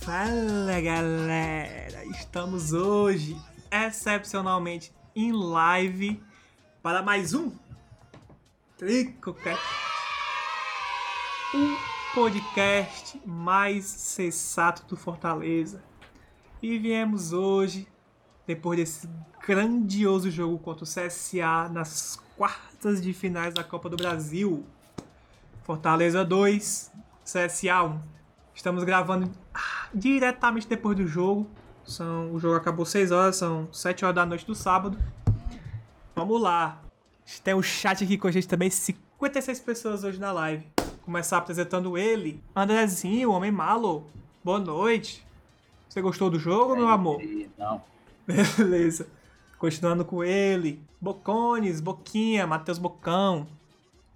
Fala galera, estamos hoje excepcionalmente em live para mais um Tricocast, um podcast mais sensato do Fortaleza. E viemos hoje, depois desse grandioso jogo contra o CSA nas quartas de finais da Copa do Brasil. Fortaleza 2, CSA 1. Estamos gravando diretamente depois do jogo. São, o jogo acabou 6 horas, são 7 horas da noite do sábado. Vamos lá. Tem um chat aqui com a gente também, 56 pessoas hoje na live. Começar apresentando ele, Andrezinho, Homem Malo. Boa noite. Você gostou do jogo, é, meu amor? Não. Beleza. Continuando com ele, Bocones, Boquinha, Matheus Bocão.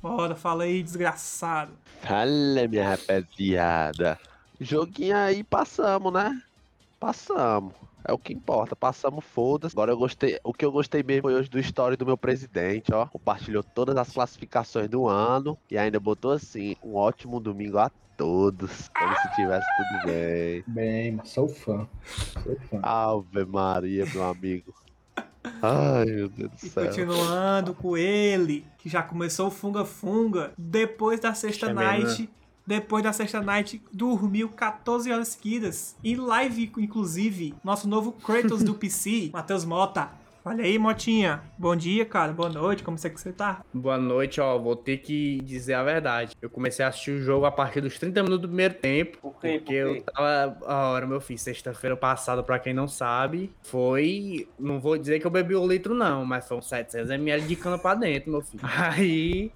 Bora, fala aí, desgraçado. Fala, minha rapaziada. Joguinho aí, passamos, né? Passamos. É o que importa. Passamos, foda-se. Agora eu gostei. O que eu gostei mesmo foi hoje do story do meu presidente, ó. Compartilhou todas as classificações do ano. E ainda botou assim: um ótimo domingo a todos. Como se tivesse tudo bem. Bem, sou fã. Sou fã. Ave Maria, meu amigo. Ai, meu Deus do céu. E continuando com ele, que já começou o Funga Funga, depois da sexta night, depois da sexta night, dormiu 14 horas seguidas. Em live, inclusive, nosso novo Kratos do PC, Matheus Mota. Olha aí, Motinha. Bom dia, cara. Boa noite. Como é que você tá? Boa noite, ó. Vou ter que dizer a verdade. Eu comecei a assistir o jogo a partir dos 30 minutos do primeiro tempo. Por quê? Porque Por quê? eu tava. A hora, meu filho, sexta-feira passada, pra quem não sabe, foi. Não vou dizer que eu bebi um litro, não, mas foi uns 700ml de cana pra dentro, meu filho. Aí.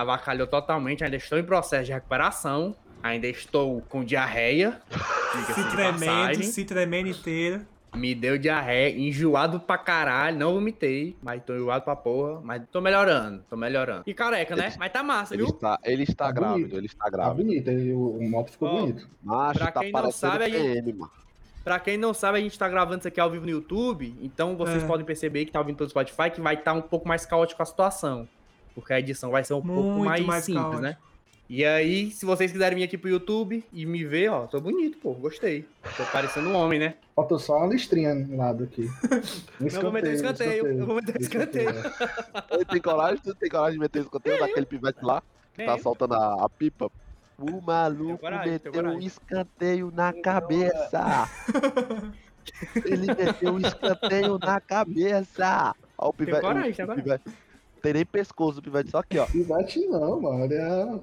Avacalhou totalmente. Ainda estou em processo de recuperação. Ainda estou com diarreia. Se tremendo, se tremendo inteiro. Me deu diarreia, enjoado pra caralho, não vomitei, mas tô enjoado pra porra, mas tô melhorando, tô melhorando. E careca, né? Mas tá massa, ele viu? Está, ele está Tá grávido, bonito. ele está Tá grávido. bonito, ele- o, o moto ficou Ó, bonito. Macho, Pra tá quem não sabe, a gente- PM, mano. Pra quem não sabe, a gente tá gravando isso aqui ao vivo no YouTube, então vocês É. podem perceber que tá ouvindo pelo Spotify que vai estar um pouco mais caótico a situação. Porque a edição vai ser um pouco Muito mais, mais simples, caótico. né? E aí, se vocês quiserem vir aqui pro YouTube e me ver, ó, tô bonito, pô, gostei. Tô parecendo um homem, né? Faltou só uma listrinha no lado aqui. Um Eu vou meter um escanteio, eu vou meter um escanteio. é. Ele tem coragem? Tu tem coragem de meter esse conteúdo daquele pivete lá? Que tá soltando a, a pipa? O maluco coragem, meteu um escanteio na cabeça. Ele meteu um escanteio na cabeça. Ó, o pivete. coragem, o, tenho o coragem. pivete. Tem nem pescoço o pivete, só aqui, ó. Pivete não, mano. É,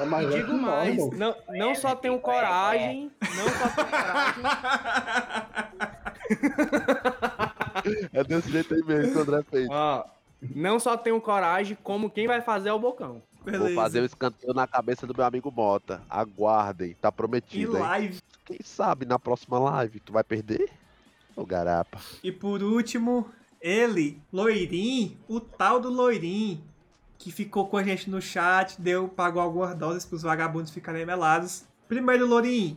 é mais Digo mais, não, não só tenho coragem, não só tenho coragem, É desse jeito aí mesmo que o André fez. ó, não só tenho coragem, como quem vai fazer é o Bocão. Vou fazer o escanteio na cabeça do meu amigo Mota. Aguardem, tá prometido, hein? live. Quem sabe na próxima live tu vai perder? Ô garapa. E por último, ele, Loirim, o tal do Loirim, que ficou com a gente no chat, deu, pagou algumas doses pros vagabundos ficarem melados. Primeiro, Loirim,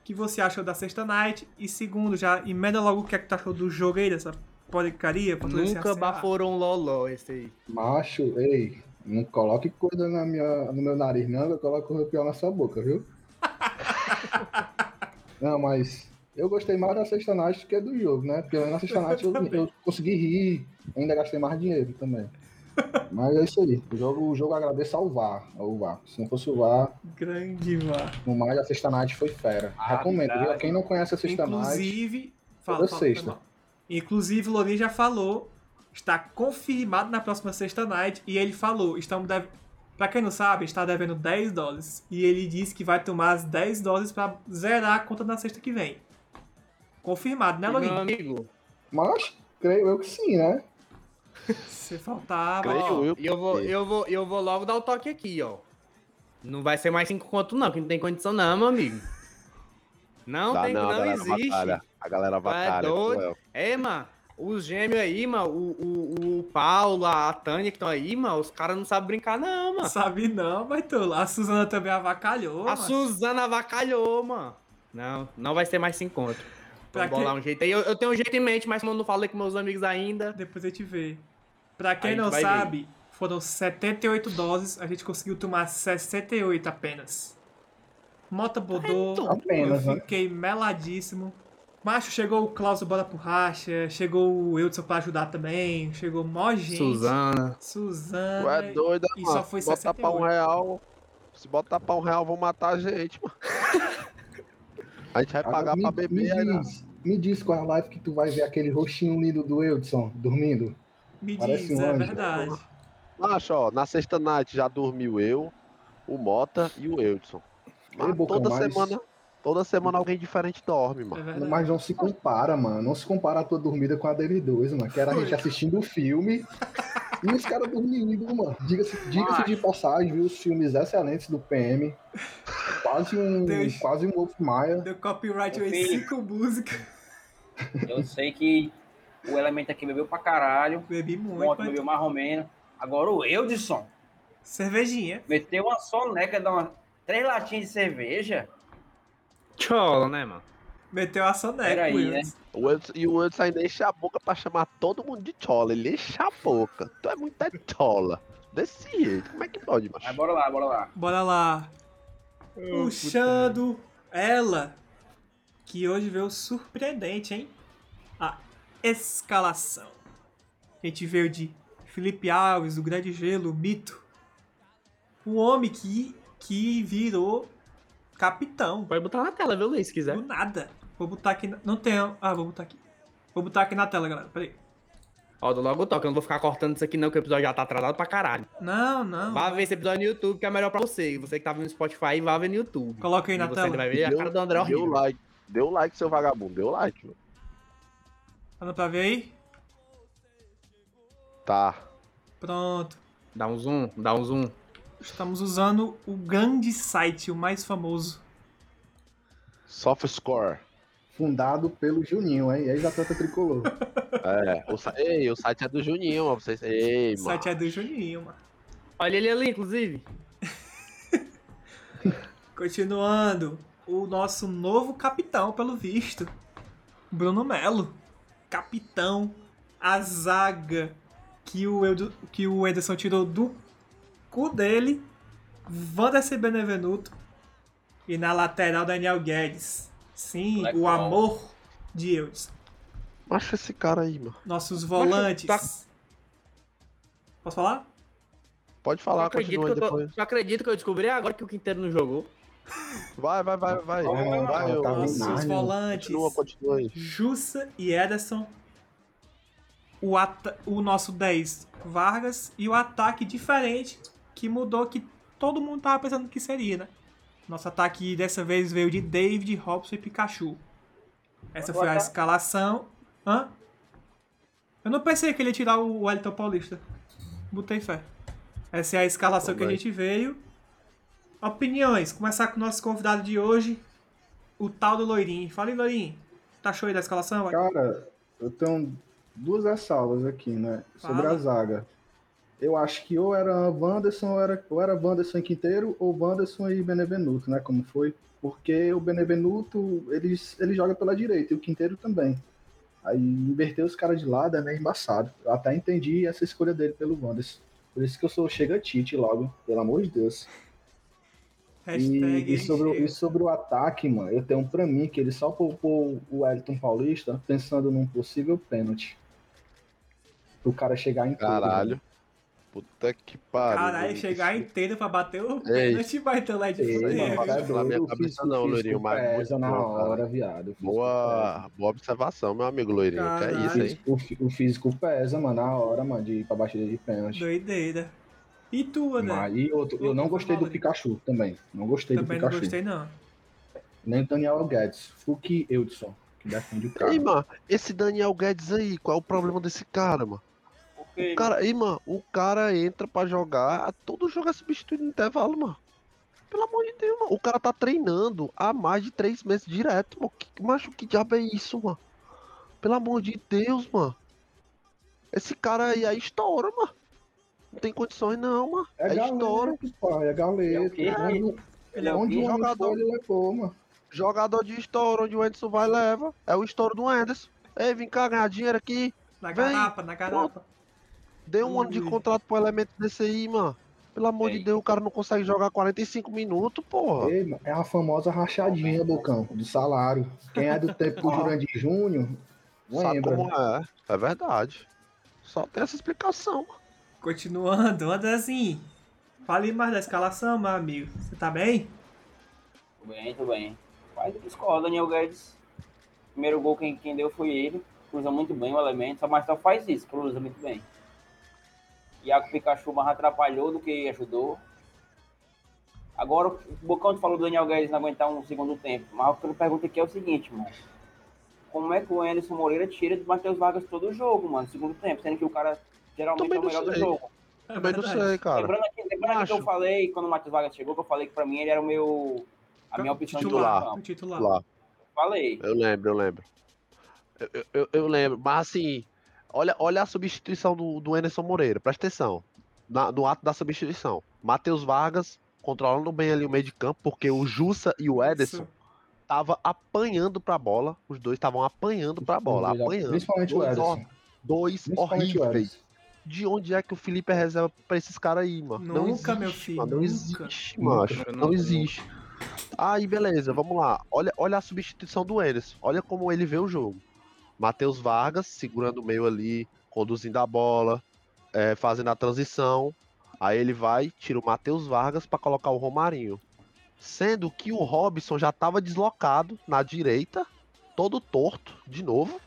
o que você achou da sexta night? E segundo, já emenda logo o que é que tu achou do jogo aí, dessa porcaria. Nunca CSA. baforou um loló esse aí. Macho, ei, não coloque coisa na minha, no meu nariz, não, eu coloco coisa pior na sua boca, viu? não, mas eu gostei mais da sexta night que do jogo, né? Porque na sexta night eu, eu consegui rir, ainda gastei mais dinheiro também. Mas é isso aí. O jogo, o jogo agradeço ao VAR, ao VAR. Se não fosse o VAR, Grande vá. no mais a sexta night foi fera. Ah, Recomendo, viu? Quem não conhece a sexta night, Inclusive, fala, Toda fala, sexta. Inclusive, o Lorin já falou, está confirmado na próxima sexta night, e ele falou, estamos deve- Pra quem não sabe, a gente tá devendo 10 dólares. E ele disse que vai tomar as 10 dólares pra zerar a conta na sexta que vem. Confirmado, né, Meu Loguinho? amigo. Mas creio eu que sim, né? Você faltava. Creio Ó, eu eu vou, eu, vou, eu vou logo dar o toque aqui, ó. Não vai ser mais cinco conto, não, que não tem condição, não, meu amigo. Não Dá tem, não, não, existe. batalha. A galera Tu é batalha. doido? cruel. É, mano, os gêmeos aí, mano, o, o, o Paulo, a Tânia que estão aí, mano, os caras não sabem brincar, não, mano. Sabe não, mas tô lá. A Suzana também avacalhou. A mas- Suzana avacalhou, mano. Não, não vai ser mais cinco conto. Pra Vamos um jeito aí. Eu, eu tenho um jeito em mente, mas como eu não falei com meus amigos ainda. Depois a gente vê. Pra quem não sabe, foram 78 doses, a gente conseguiu tomar 68 apenas. Mota bodou, então, Apenas, eu né? fiquei meladíssimo. Macho, chegou o Klaus Bora por Racha, chegou o Eudson pra ajudar também, chegou mó gente. Suzana. Suzana. Tu é doida, e mano. só foi Se botar pra um 68. real. Se botar pra um real, vão matar a gente, mano. A gente vai pagar me, pra beber me aí, né? diz, me diz qual é a live que tu vai ver aquele rostinho lindo do Eudson dormindo. Me Parece diz, um é anjo. verdade. Macho, ó, na sexta night já dormiu eu, o Mota e o Eudson. Mas Ei, toda mas- semana, toda semana alguém diferente dorme, É mano. verdade. Mas não se compara, mano. Não se compara a tua dormida com a deles dois, mano. Que era a gente assistindo o filme e os caras dormindo, mano. Diga-se diga de passagem, viu? Os filmes excelentes do PM. Quase um, Deus. quase um Wolf Maia. Deu copyright em cinco músicas. Eu sei que o elemento aqui bebeu pra caralho. Bebi O muito, bebeu mais ou menos. Agora o Eudson Cervejinha. meteu uma soneca, dá uma, três latinhas de cerveja. Chola, né, mano? Meteu a soneca, Peraí, Will. né? O Eudson, e o Eudson ainda enche a boca pra chamar todo mundo de chola. Ele enche a boca. Tu é muito é chola. Desse jeito. Como é que pode, macho? Mas bora lá, bora lá. Bora lá. Puxando ela, que hoje veio surpreendente, hein? A escalação. A gente veio de Felipe Alves, o Grande Gelo, o Mito. O homem que, que virou capitão. Pode botar na tela, viu, Luiz, se quiser. Do nada. Vou botar aqui. Na... Não tem. Ah, vou botar aqui. Vou botar aqui na tela, galera. Peraí. Ó, do logo toque, eu não vou ficar cortando isso aqui não, que o episódio já tá atrasado pra caralho. Não, não. Vá ver esse episódio no YouTube, que é melhor pra você. Você que tá vendo no Spotify, vá ver no YouTube. Coloca aí na e você tela. ainda vai ver a Deu- cara do André Deu horrível. like. Deu like, seu vagabundo. Deu like, mano. Tá dando pra ver aí? Tá. Pronto. Dá um zoom, dá um zoom. Estamos usando o grande site, o mais famoso. Soft score. Fundado pelo Juninho, hein? Ex-atleta tricolor. É. O, Ei, o site é do Juninho, ó. Vocês... Ei, O mano. site é do Juninho, mano. Olha ele ali, inclusive. Continuando, o nosso novo capitão, pelo visto. Bruno Melo. Capitão, a zaga que o, Edu, que o Ederson tirou do cu dele. Wanderson Benevenuto. E na lateral, Daniel Guedes. Sim, o Legal. amor de Eudson. Acha esse cara aí, mano. Nossos volantes. tá- Posso falar? Pode Eu falar, acredito, continua que eu, tô, depois. eu acredito que eu descobri agora que o Quinteiro não jogou. Vai, vai, vai, vai. Vai, vai, vai, eu- tá Nossos volantes. Continua, continua aí. Jussa e Ederson. O, o nosso 10, Vargas. E o ataque diferente, que mudou, que todo mundo tava pensando que seria, né? Nosso ataque dessa vez veio de David, Robson e Pikachu. Essa foi a Botar- escalação. Hã? Eu não pensei que ele ia tirar o Wellington Paulista. Botei fé. Essa é a escalação que a gente veio. Opiniões. Começar com o nosso convidado de hoje, o tal do Loirinho. Fala aí, Loirinho. Tá show aí da escalação? Cara, eu tenho duas ressalvas aqui, né? Sobre Fala. a zaga. Eu acho que ou era Wanderson, ou era, ou era Wanderson e Quinteiro, ou Wanderson e Benevenuto, né? Como foi. Porque o Benevenuto, ele, ele joga pela direita, e o Quinteiro também. Aí inverter os caras de lado é meio embaçado. Eu até entendi essa escolha dele pelo Wanderson. Por isso que eu sou chega Tite logo, pelo amor de Deus. E, e, sobre, o- e sobre o ataque, mano, eu tenho pra mim que ele só poupou o Wellington Paulista pensando num possível pênalti. O cara chegar em tudo, Caralho. Puta que pariu. Caralho, chegar inteiro pra bater o Ei. pênalti vai ter lá de Ei, fuder, não, não, na minha cabeça não, o físico Loirinho, mas pesa muito na bom, hora, viado. Boa, boa observação, meu amigo Loirinho. Que é isso, hein? O, o físico pesa, mano, na hora, mano, de ir pra batida de pênalti. Doideira. E tu, André? Mas, e outro, eu não gostei do Pikachu também. Não gostei Também do não Pikachu. gostei, não. Nem Daniel Guedes. Fuki Eudson, que defende o cara. Ei, mano, esse Daniel Guedes aí, qual é o problema desse cara, mano? O cara, ei, mano, o cara entra pra jogar, todo jogo é substituído no intervalo, mano. Pelo amor de Deus, mano. O cara tá treinando há mais de três meses direto, mano. Que, macho, que diabo é isso, mano? Pelo amor de Deus, mano. Esse cara aí é estoura, mano. Não tem condições não, mano. É, É, estoura. galeto, pai, é galeto. É Ele é o onde o Jogador. ele levou, mano. Jogador de estouro, onde o Anderson vai e leva. É o estouro do Anderson. Ei, vem cá ganhar dinheiro aqui. Na Vem. garapa, na garapa. Dê um ano de contrato pro elemento desse aí, mano. Pelo amor de Ei. Deus, o cara não consegue jogar 45 minutos, porra. Ei, mano, é a famosa rachadinha, Bocão, do salário. Quem é do tempo do Jurandir Júnior, Sabe lembra. como é? É verdade. Só tem essa explicação. Continuando, Andrezinho. Fale mais da escalação, meu amigo. Você tá bem? Tudo bem, tudo bem. Faz o que escola, Daniel Guedes. Primeiro gol quem, quem deu foi ele. Cruza muito bem o elemento, mas só faz isso, cruza muito bem. Iago Pikachu mais atrapalhou do que ajudou. Agora, o Bocão falou do Daniel Guedes não aguentar um segundo tempo. Mas o que eu pergunto aqui é o seguinte, mano. Como é que o Anderson Moreira tira do Matheus Vargas todo o jogo, mano, no segundo tempo? Sendo que o cara geralmente Também é o melhor do jogo. É Também não sei, cara. Lembrando aqui, lembrando aqui que eu falei, quando o Matheus Vargas chegou, que eu falei que pra mim ele era o meu. A minha opção de Titular. O titular. Lá. Falei. Eu lembro, eu lembro. Eu, eu- eu, eu lembro. Mas assim, olha, olha a substituição do, do Anderson Moreira. Presta atenção. Na- no ato da substituição. Matheus Vargas controlando bem ali o meio de campo, porque o Jussa e o Ederson estavam apanhando pra bola. Os dois estavam apanhando pra bola. Apanhando. Principalmente o Dois, Ederson. Dois Principalmente o horríveis. Ederson. De onde é que o Felipe é reserva pra esses caras aí, mano? não Nunca, existe, meu filho, mano, não nunca. existe, macho. nunca, Não nunca. existe. Aí, beleza, vamos lá. Olha, olha a substituição do Enes. Olha como ele vê o jogo. Matheus Vargas segurando o meio ali, conduzindo a bola, é, fazendo a transição. Aí ele vai, tira o Matheus Vargas pra colocar o Romarinho. Sendo que o Robson já tava deslocado na direita, todo torto, de novo.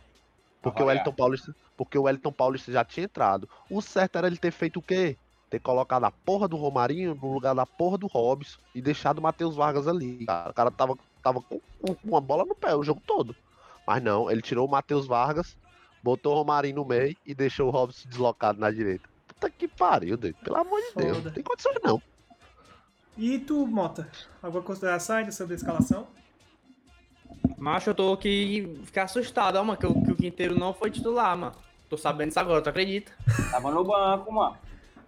Porque o. Wellington Paulista, porque o Wellington Paulista já tinha entrado. O certo era ele ter feito o quê? Ter colocado a porra do Romarinho no lugar da porra do Robson e deixado o Matheus Vargas ali. Cara, o cara tava, tava com, com uma bola no pé o jogo todo. Mas não, ele tirou o Matheus Vargas, botou o Romarinho no meio e deixou o Robson deslocado na direita. Puta que pariu, doido. Pelo amor de Deus. Foda. Não tem condições não. E tu, Mota? Alguma consideração ainda sobre a escalação? Macho, eu tô aqui ficar assustado, ó, mano, que, o- que o Quinteiro não foi titular, mano. Tô sabendo isso agora, tu acredita? Tava no banco, mano.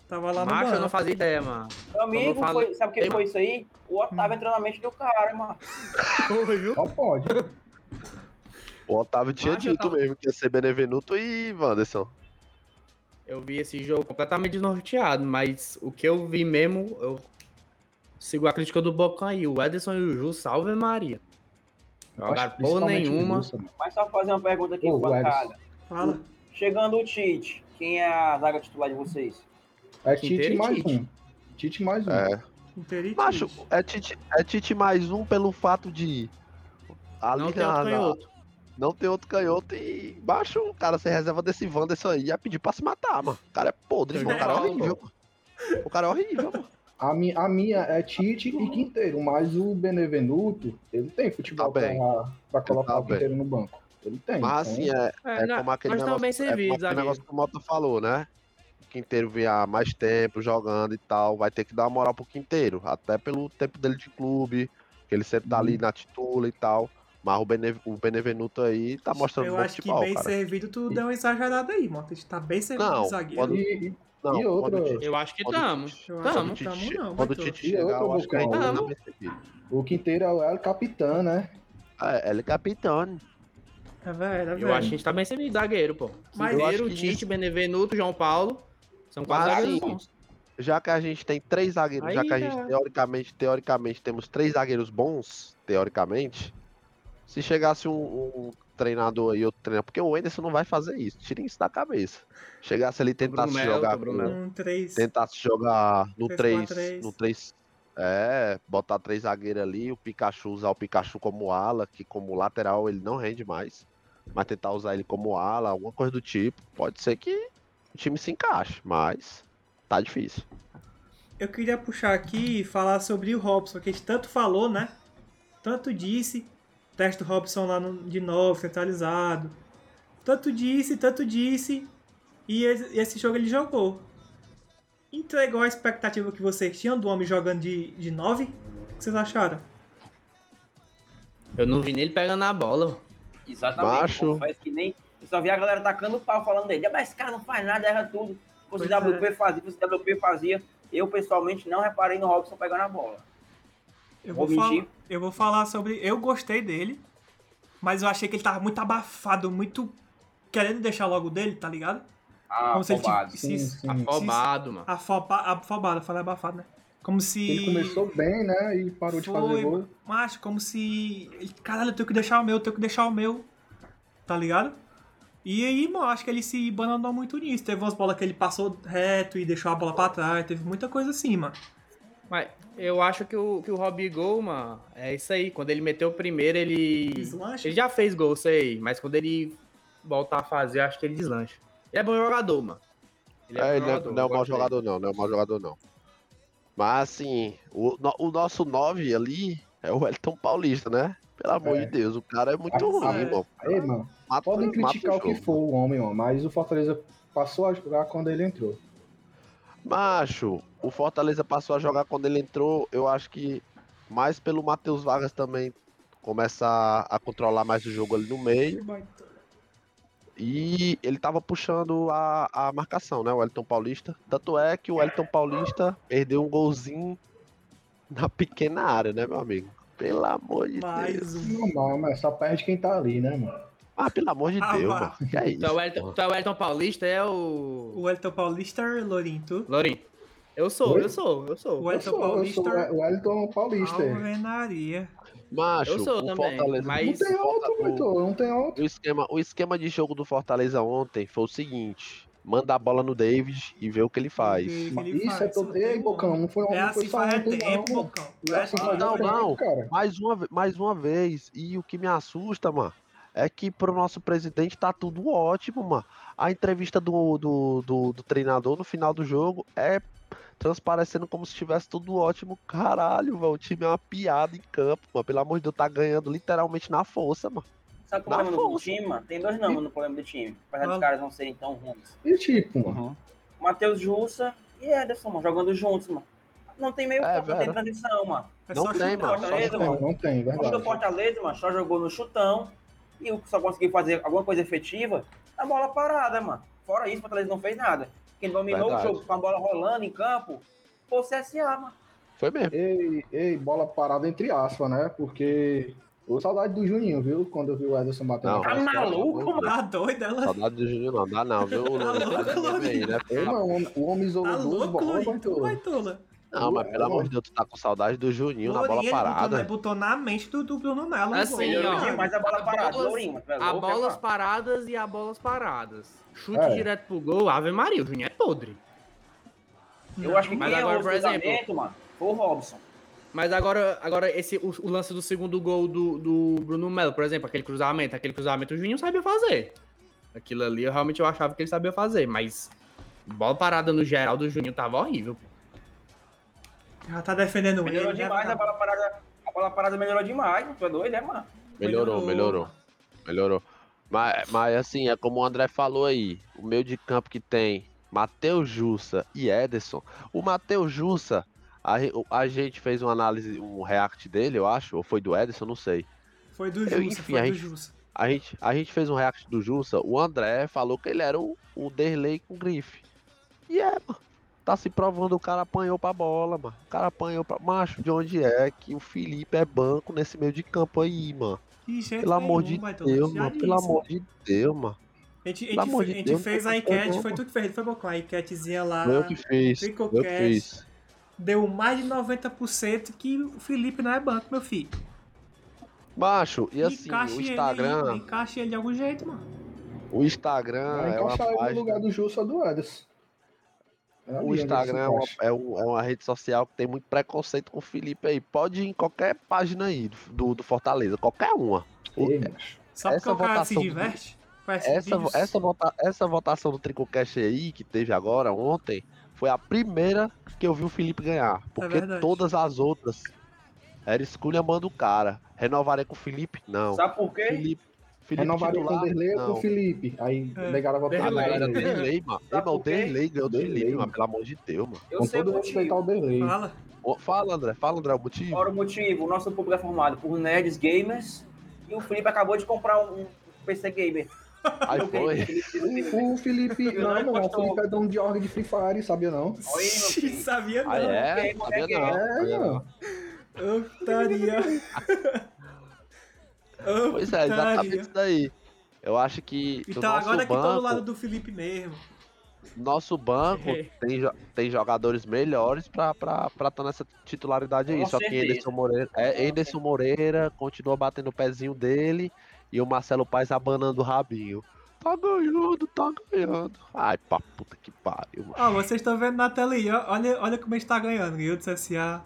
Tava lá no Macho, eu não banco. fazia ideia, mano. Meu amigo, foi, sabe o que foi isso aí? O Otávio entrou na mente do cara, mano. Foi, viu? Só pode. O Otávio tinha dito tava- mesmo que ia ser Benevenuto e Wanderson. Eu vi esse jogo completamente desnorteado, mas o que eu vi mesmo, eu sigo a crítica do Bocão aí. O Ederson e o Ju, salve Maria. Jogaram porra o nenhuma. Mas só fazer uma pergunta aqui, bancada. Fala. Chegando o Tite, quem é a zaga titular de vocês? É Tite mais um. Tite mais um. É. Interite. Macho, é Tite, é Tite mais um pelo fato de. Ali Não tem na- outro. Não tem outro canhoto e baixo o cara sem reserva desse Wanderson aí ia pedir pra se matar, mano. O cara é podre, Eu mano. o cara é horrível. mano. O cara é horrível, mano. A, mi, a minha é Tite e Quinteiro, mas o Benevenuto, ele tem futebol Tá bem. pra, pra colocar tá o Quinteiro no banco. Ele tem. Mas assim, então, é, é não, como aquele negócio, bem é como servidos, aquele negócio que o Mota falou, né? O Quinteiro vinha há mais tempo jogando e tal, vai ter que dar uma moral pro Quinteiro, até pelo tempo dele de clube, que ele sempre tá Uhum. ali na titula e tal. Mas o, Bene, o Benevenuto aí tá mostrando Eu acho que bem cara. servido, tu deu uma exagerada aí, Mota. A gente tá bem servido Não, de zagueiro. quando- e, e- Não, E outra- Tite- Eu acho que tamo. Tamo. tamo não, quando o. Tite chegar, eu acho que tá Tamo. bem servido. o Quinteiro é o El Capitã, né? É, ele é capitão. É velho, é Eu acho que a gente tá bem servido, zagueiro, pô. Que Tite, Benevenuto, João Paulo. São quatro zagueiros assim, bons. Já que a gente tem três zagueiros, já Aí que a já- gente teoricamente, teoricamente temos três zagueiros bons, teoricamente, se chegasse um, um treinador aí, outro treinador, porque o Anderson não vai fazer isso, tirem isso da cabeça. Chegasse ali e tentasse Bruno jogar Bruno com- Melo. Um 3. tentasse jogar no 3, 3-4-3. no 3, é, botar três zagueiros ali, o Pikachu usar o Pikachu como ala, que como lateral ele não rende mais, mas tentar usar ele como ala, alguma coisa do tipo, pode ser que o time se encaixe, mas tá difícil. eu queria puxar aqui e falar sobre o Robson, que a gente tanto falou, né? Tanto disse, teste do Robson lá no, de novo, centralizado. Tanto disse, tanto disse, e esse, esse jogo ele jogou. Entregou a expectativa que vocês tinham do homem jogando de, de 9? O que vocês acharam? Eu não vi nele pegando a bola. Exatamente. Pô, Faz que nem. Eu só vi a galera tacando o pau falando dele. "Ah, Mas esse cara não faz nada, erra tudo. Se fosse Pois é. WP fazia, se fosse WP fazia. Eu, pessoalmente, não reparei no Robson pegando a bola. Eu Vou vou, falar, eu vou falar sobre. Eu gostei dele, mas eu achei que ele tava muito abafado, muito querendo deixar logo dele, tá ligado? Ah, Como se ele afobado. tivesse- Sim, se- sim. Afobado, mano. Afoba, afobado, falei abafado, né? Como se. Ele começou bem, né? E parou de fazer Foi, gol. Macho, como se. Caralho, eu tenho que deixar o meu, eu tenho que deixar o meu. Tá ligado? E aí, mano, acho que ele se bananou muito nisso. Teve umas bolas que ele passou reto e deixou a bola pra trás. Teve muita coisa assim, mano. Mas eu acho que o, que o Robbie Gol, mano, é isso aí. Quando ele meteu o primeiro, ele. Deslancha. Ele já fez gol, sei. Mas quando ele voltar a fazer, eu acho que ele deslancha. Ele é bom jogador, mano. Ele É, ele não é, bom não é um mau jogador, não. Não é um mau jogador, não. Mas, assim, o, no- o nosso 9 ali é o Elton Paulista, né? Pelo amor É. de Deus, o cara é muito Ah, ruim, é. mano. Aí, mano, Mata- podem mata criticar o que jogo. for o homem, mano, mas o Fortaleza passou a jogar quando ele entrou. Macho, o Fortaleza passou a jogar quando ele entrou, eu acho que mais pelo Matheus Vargas também começar a controlar mais o jogo ali no meio. E ele tava puxando a, a marcação, né? O Elton Paulista. Tanto é que o Elton Paulista perdeu um golzinho na pequena área, né, meu amigo? Pelo amor de Deus. Mais um. Normal, mas só perde quem tá ali, né, mano? Ah, pelo amor de Ah, Deus, mano. Que é isso? Tu é o Elton, tu é o Elton Paulista, é o. O Elton Paulista, Lorinto. Lourinho. Eu sou, Oi? eu sou, eu sou. O Eu Elton Paulista. sou o Wellington Paulista. Alvenaria. Macho, Eu sou o também, Fortaleza. mas- Não tem outro, Vitor, não tem outro. O esquema, o esquema de jogo do Fortaleza ontem foi o seguinte: manda a bola no David e vê o que ele faz. Que ele Isso faz, é todo. Ei, um Bocão, não foi, É não foi assim faz tempo, não. Bocão. É assim faz Não, tempo, não. cara. Mais uma, mais uma vez. E o que me assusta, mano, é que pro nosso presidente tá tudo ótimo, mano. A entrevista do, do, do, do treinador no final do jogo é transparecendo como se estivesse tudo ótimo. Caralho, velho. O time é uma piada em campo, mano. Pelo amor de Deus, tá ganhando literalmente na força, mano. Sabe o Na problema do força. time, mano? Tem dois nomes no problema do time. Apesar dos Ah. caras não serem tão ruins. E tipo, mano. Matheus Jussa e Ederson, mano, jogando juntos, mano. Não tem meio É, campo, não tem transição, mano. É Não tem, mano. Fortaleza, Não, mano. não tem, O time do verdade. Fortaleza, mano, só jogou no chutão. E o que só conseguiu fazer alguma coisa efetiva na bola parada, mano. Fora isso, o Fortaleza não fez nada. Quem dominou Verdade. o jogo com a bola rolando em campo foi o CSA, mano. Foi mesmo. Ei, ei, bola parada entre aspas, né? Porque. Ô, saudade do Juninho, viu? Quando eu vi o Ederson batendo Não. Tá maluco, mano? Tá doido, ela. Saudade do Júnior não, dá não, viu? Tá louco, Tá né? Ei, mano, o homem- isolou Tá duas louco, bolas. Vai, tola. Não, mas pelo amor de Deus, tu tá com saudade do Juninho na bola Lourinho, ele botou, parada. botou na mente do, do Bruno Melo. Assim, ó. Demais a bola A parada, bolas- Lourinho. Tu é Há louco, é, bolas paradas e há bolas paradas. Chute É. direto pro gol, Ave Maria, o Juninho é podre. Eu acho que Mas quem agora, por exemplo- mano, foi o Robson. Mas agora, agora esse, o, o lance do segundo gol do, do Bruno Melo, por exemplo, aquele cruzamento, aquele cruzamento o Juninho sabia fazer. Aquilo ali eu realmente eu achava que ele sabia fazer, mas bola parada no geral do Juninho tava horrível. Já tá defendendo ele. Melhorou né, demais, a cara? bola parada. A bola parada melhorou demais, tu é doido, é, mano? Melhorou, Melhorou. melhorou. Melhorou. Mas, mas assim, é como o André falou aí, o meio de campo que tem Matheus Jussa e Ederson. O Matheus Jussa, a, a gente fez uma análise, um react dele, eu acho, ou foi do Ederson, não sei. Foi do Eu, Jussa, enfim, foi a do gente- Jussa. A gente, a gente fez um react do Jussa, o André falou que ele era o, o Derlei com grife. E é, mano. Tá se provando, o cara apanhou pra bola, mano. O cara apanhou pra. Macho, de onde é que o Felipe é banco nesse meio de campo aí, mano? Pelo amor nenhum, de Deus, mano. disse. Pelo amor de Deus, mano. A gente, a gente, a gente Deus, fez a enquete, como. foi tu que fez, foi Bocão. A enquetezinha lá. Foi eu que fiz. Eu que fiz. Deu mais de 90% que o Felipe não é banco, meu filho. Macho, e assim, Encaixe o ele Instagram. encaixe ele de algum jeito, mano. O Instagram Vai é uma encaixar ele no lugar do Jussa ou do Ederson. É O Instagram é uma, é, um- é uma rede social que tem muito preconceito com o Felipe aí. Pode ir em qualquer página aí do, do Fortaleza, qualquer uma. Ei. Só porque Essa o cara se votação do- diverte. faz essa, vídeos- essa, vota, essa votação do Tricocast aí, que teve agora, ontem, foi a primeira que eu vi o Felipe ganhar. Porque verdade. todas as outras era esculhambando o cara. Renovarei com o Felipe? Não. Sabe por quê? Felipe, Felipe Renovaria com o titular? Derlei ou com Não. o Felipe. Aí É. negaram a votar. Derlei. Era Derlei. Derlei, mano. Sabe quê? Derlei ganhou do Derlei, Felipe, mano. Pelo amor de Deus, mano. Eu Com sei o todo respeito ao. Derlei. Fala. Fala, André. Fala, André, o motivo. Ora, o motivo, o nosso público é formado por nerds gamers e o Felipe acabou de comprar um um PC gamer. Aí O foi. Felipe- O Felipe. Não, não não, o. Felipe é dono de org de Free Fire, sabia não? Oi, meu filho. Sabia não. Ah, é? Sabia não. É, não. Pois é, exatamente isso daí. Eu acho que Então nosso agora que tô do banco, lado do Felipe mesmo. nosso banco É. tem, tem jogadores melhores pra estar pra tá nessa titularidade aí. Com Só que certeza. Anderson Moreira, é, Anderson Moreira continua batendo o pezinho dele e o Marcelo Paes abanando o rabinho. Tá ganhando, tá ganhando. Ai, pra puta que pariu. mano. Ó, vocês estão vendo na tela aí. Olha, olha como a gente tá ganhando. Ganhou do CSA,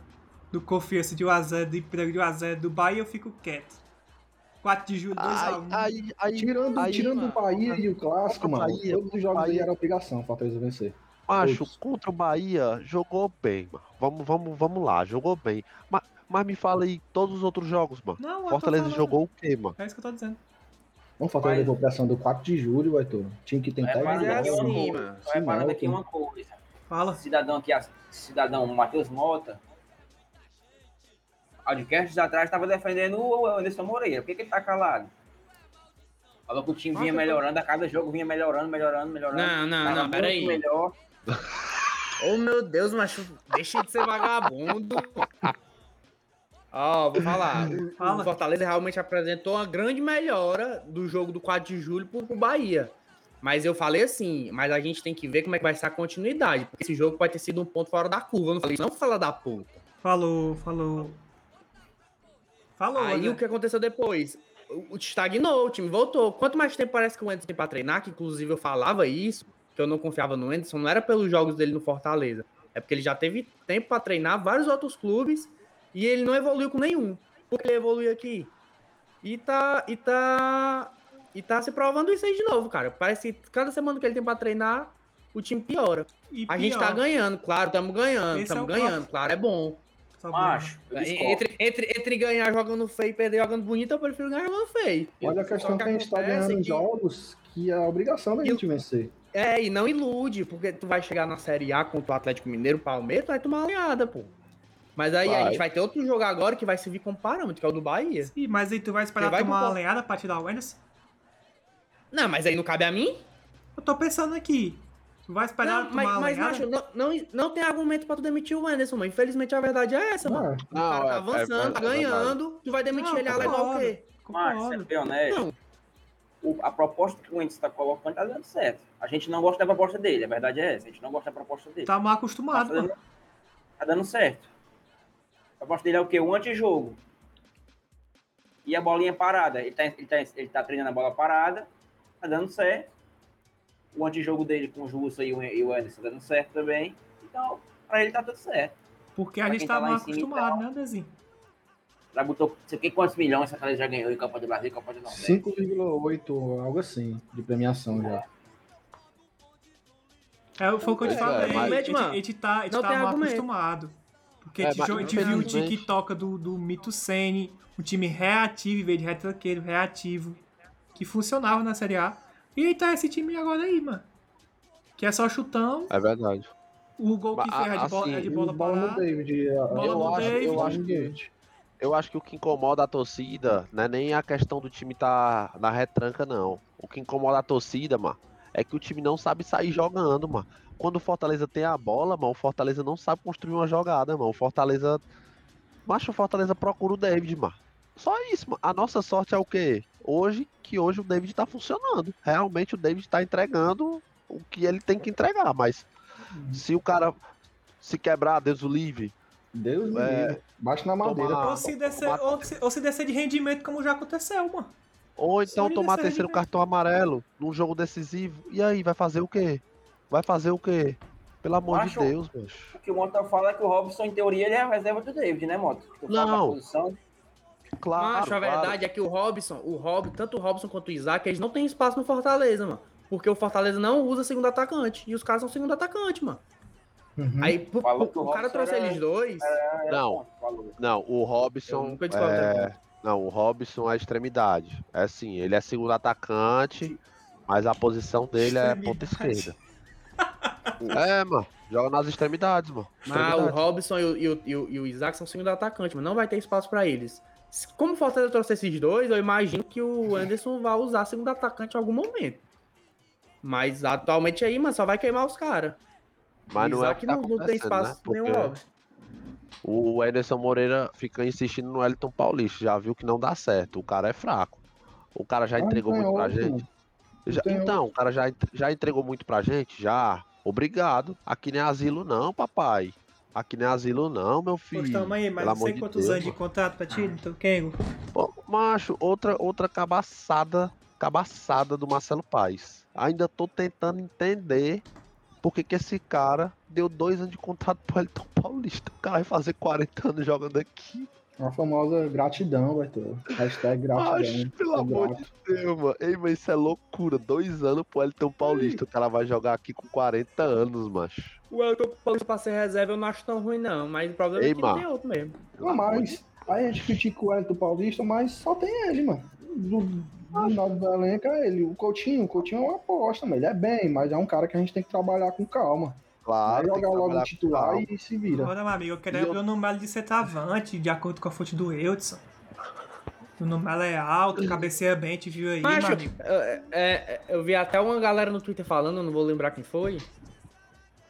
do Confiança de 1x0, do Emprego de 1x0, do Bahia eu fico quieto. 4 de julho, 2x1. Aí, aí, aí, Tirando, aí, tirando mano, o Bahia e o clássico, o mano, Bahia, todos os jogos aí Bahia. era obrigação, Fortaleza vencer. Macho, Todos. contra o Bahia, jogou bem, mano. Vamos, vamos, vamos lá, jogou bem. Mas, mas me fala aí, todos os outros jogos, mano. Não, Fortaleza jogou o quê, mano? É isso que eu tô dizendo. Vamos Fortaleza Mas- levou pressão do 4 de julho, vai todo. Tinha que tentar Reparando é assim, mano. Só reparando aqui não, uma coisa. Fala. Cidadão aqui, a- cidadão Matheus Mota, podcasts atrás estava defendendo o Anderson Moreira. Por que, que ele tá calado? Falou que o time vinha melhorando, a cada jogo vinha melhorando, melhorando, melhorando. Não, não, Tava não, peraí. melhor. Ô meu Deus, macho, deixa de ser vagabundo. Ó, vou falar. O, Fala. o Fortaleza realmente apresentou uma grande melhora do jogo do 4 de julho pro, pro Bahia. Mas eu falei assim, mas a gente tem que ver como é que vai ser a continuidade. Porque esse jogo pode ter sido um ponto fora da curva. Eu não falei, isso, não fala da puta. Falou, falou. Falou, Aí André. o que aconteceu depois? O, estagnou, o time voltou. Quanto mais tempo parece que o Anderson tem pra treinar, que inclusive eu falava isso, que eu não confiava no Anderson, não era pelos jogos dele no Fortaleza. É porque ele já teve tempo pra treinar vários outros clubes e ele não evoluiu com nenhum. Por que ele evoluiu aqui? E tá, e tá, e tá se provando isso aí de novo, cara. Parece que cada semana que ele tem pra treinar, o time piora. E A gente tá pior, ganhando, claro, estamos ganhando, é estamos o ganhando, próximo. claro, é bom. Só Macho, eu discordo. Entre, entre, entre ganhar jogando feio e perder jogando bonito, eu prefiro ganhar jogando feio. Olha a questão que a gente tá ganhando em que- jogos que é a obrigação da gente vencer. É, e não ilude, porque tu vai chegar na Série A contra o Atlético Mineiro, Palmeiras, tu vai tomar uma oleada, pô. Mas aí a Vai. gente vai ter outro jogo agora que vai servir como parâmetro, que é o do Bahia. Ih, mas aí tu vai esperar vai tomar uma concordo. lenhada pra tirar o Anderson? Não, mas aí não cabe a mim? Eu tô pensando aqui. Vai esperar Não, mas, uma mas macho, não, não, não tem argumento pra tu demitir o Anderson, mano. Infelizmente a verdade é essa, mano. O cara tá é- avançando, é- tá é ganhando, tu vai demitir Não, ele, alegar o quê? Mas, Concordo. sendo bem honesto, o- a proposta que o Wentz está colocando tá dando certo. A gente não gosta da proposta dele, a verdade é essa. A gente não gosta da proposta dele. Tá mal Tá acostumado, dando, pô. tá dando certo. A proposta dele é o quê? O antijogo. E a bolinha parada. Ele tá, ele, tá, ele tá treinando a bola parada, tá dando certo. O antijogo dele com o Jussa e o, e o Anderson tá dando certo também. Então, pra ele tá tudo certo. Porque a Pra gente quem tá tá mal acostumado, então. né, Dezinho? Já botou, não sei o que, quantos milhões essa cara já ganhou em Copa do Brasil e Copa do Nordeste. 5,8, algo assim, de premiação já. É, foi o que eu te é, falei. mas- a, gente, a gente tá, a gente tá mal argumento. acostumado. Porque É, a, gente, mas a gente viu o TikTok do, do Mito Sene, um time reativo em vez de retranqueiro, reativo, que funcionava na Série A. E tá esse time agora aí, mano. Que é só chutão, É verdade. o gol que fez é de bola, assim, é de bola bola no parada. David. é, Bola eu no acho, David. Eu acho que Eu acho que o que incomoda a torcida não é nem a questão do time tá na retranca, não. O que incomoda a torcida, mano, é que o time não sabe sair jogando, mano. Quando o Fortaleza tem a bola, mano, o Fortaleza não sabe construir uma jogada, mano. O Fortaleza. Macho, o Fortaleza procura o David, mano. Só isso, mano. A nossa sorte é o quê? Hoje, que hoje o David tá funcionando. Realmente o David tá entregando o que ele tem que entregar, mas se o cara se quebrar, Deus o livre, Deus É, livre. Bate na madeira. tomar- Ou se, descer, ou, se, ou se descer de rendimento, como já aconteceu, mano. Ou então tomar terceiro cartão amarelo num jogo decisivo. E aí, vai fazer o quê? Vai fazer o quê? Pelo amor Macho, de Deus, bicho. O que o Mota fala é que o Robson, em teoria, ele é a reserva do David, né? Tu da Não. posição. Claro. Macho, a claro. verdade é que o Robson, o Rob, tanto o Robson quanto o Isaac, eles não têm espaço no Fortaleza, mano. Porque o Fortaleza não usa segundo atacante. E os caras são segundo atacante, mano. Uhum. Aí o o cara trouxe era- eles dois. Era Não. ponto, falou. Não, o Robson. É... Não, o Robson é extremidade. É assim, ele é segundo atacante, mas a posição dele é ponta esquerda. É, mano. Joga nas extremidades, mano. Mas o Extremidade. Robson e o, e, o, e, o, e o Isaac são segundo atacante, mas não vai ter espaço pra eles. Como o Fortaleza trouxe esses dois, eu imagino que o Anderson vai usar segundo atacante em algum momento. Mas atualmente aí, mano, só vai queimar os caras. Mas não é que tá não, não tem espaço né? nenhum Robson. o Ederson Moreira fica insistindo no Elton Paulista. Já viu que não dá certo. O cara é fraco. O cara já Mas entregou tem muito pra gente. Já- tem então, o cara já, já entregou muito pra gente? Já. Obrigado. Aqui não é asilo, não, papai. Aqui não é asilo, não, meu filho. Pois tamo aí, mas Pelo não sei quantos anos de contrato pra ti, então Kengo. Pô, macho, outra, outra cabaçada, cabaçada do Marcelo Paes. Ainda tô tentando entender por que, que esse cara deu dois anos de contrato pro Elton Paulista. O cara vai fazer 40 anos jogando aqui. A famosa gratidão, Arthur. Hashtag gratidão. Pelo Sou amor grato. de Deus, mano. Ei, mas isso é loucura. Dois anos pro Elton Paulista. O cara vai jogar aqui com 40 anos, macho. O Elton Paulista pra ser reserva eu não acho tão ruim, não. Mas o problema Ei, é que mano. tem outro mesmo. Não, mas aí a gente critica o Elton Paulista, mas só tem ele, mano. Do, do lado do elenco é ele. O Coutinho, o Coutinho é uma aposta, mano. Ele é bem, mas é um cara que a gente tem que trabalhar com calma. Claro. vai jogar logo o titular e se vira. Agora, meu amigo, eu quero eu- o Bruno Melo de centroavante, de acordo com a fonte do Eudson. O Bruno Melo é alto, cabeceia bem, te viu aí, Mas, meu amigo. é, é, eu vi até uma galera no Twitter falando, eu não vou lembrar quem foi.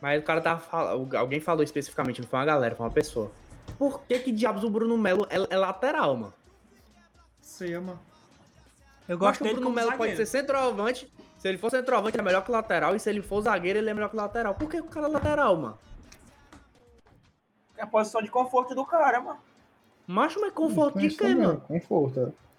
Mas o cara tava falando. Alguém falou especificamente, não foi uma galera, foi uma pessoa. Por que que diabos o Bruno Melo é, é lateral, mano? Sei, mano. Eu Eu acho gosto que o dele Bruno Melo pode ser centroavante. Se ele for centroavante, ele é melhor que lateral. E se ele for zagueiro, ele é melhor que lateral. Por que o cara é lateral, mano? É a posição de conforto do cara, mano. Macho, mas conforto de também, mano? Conforto. é.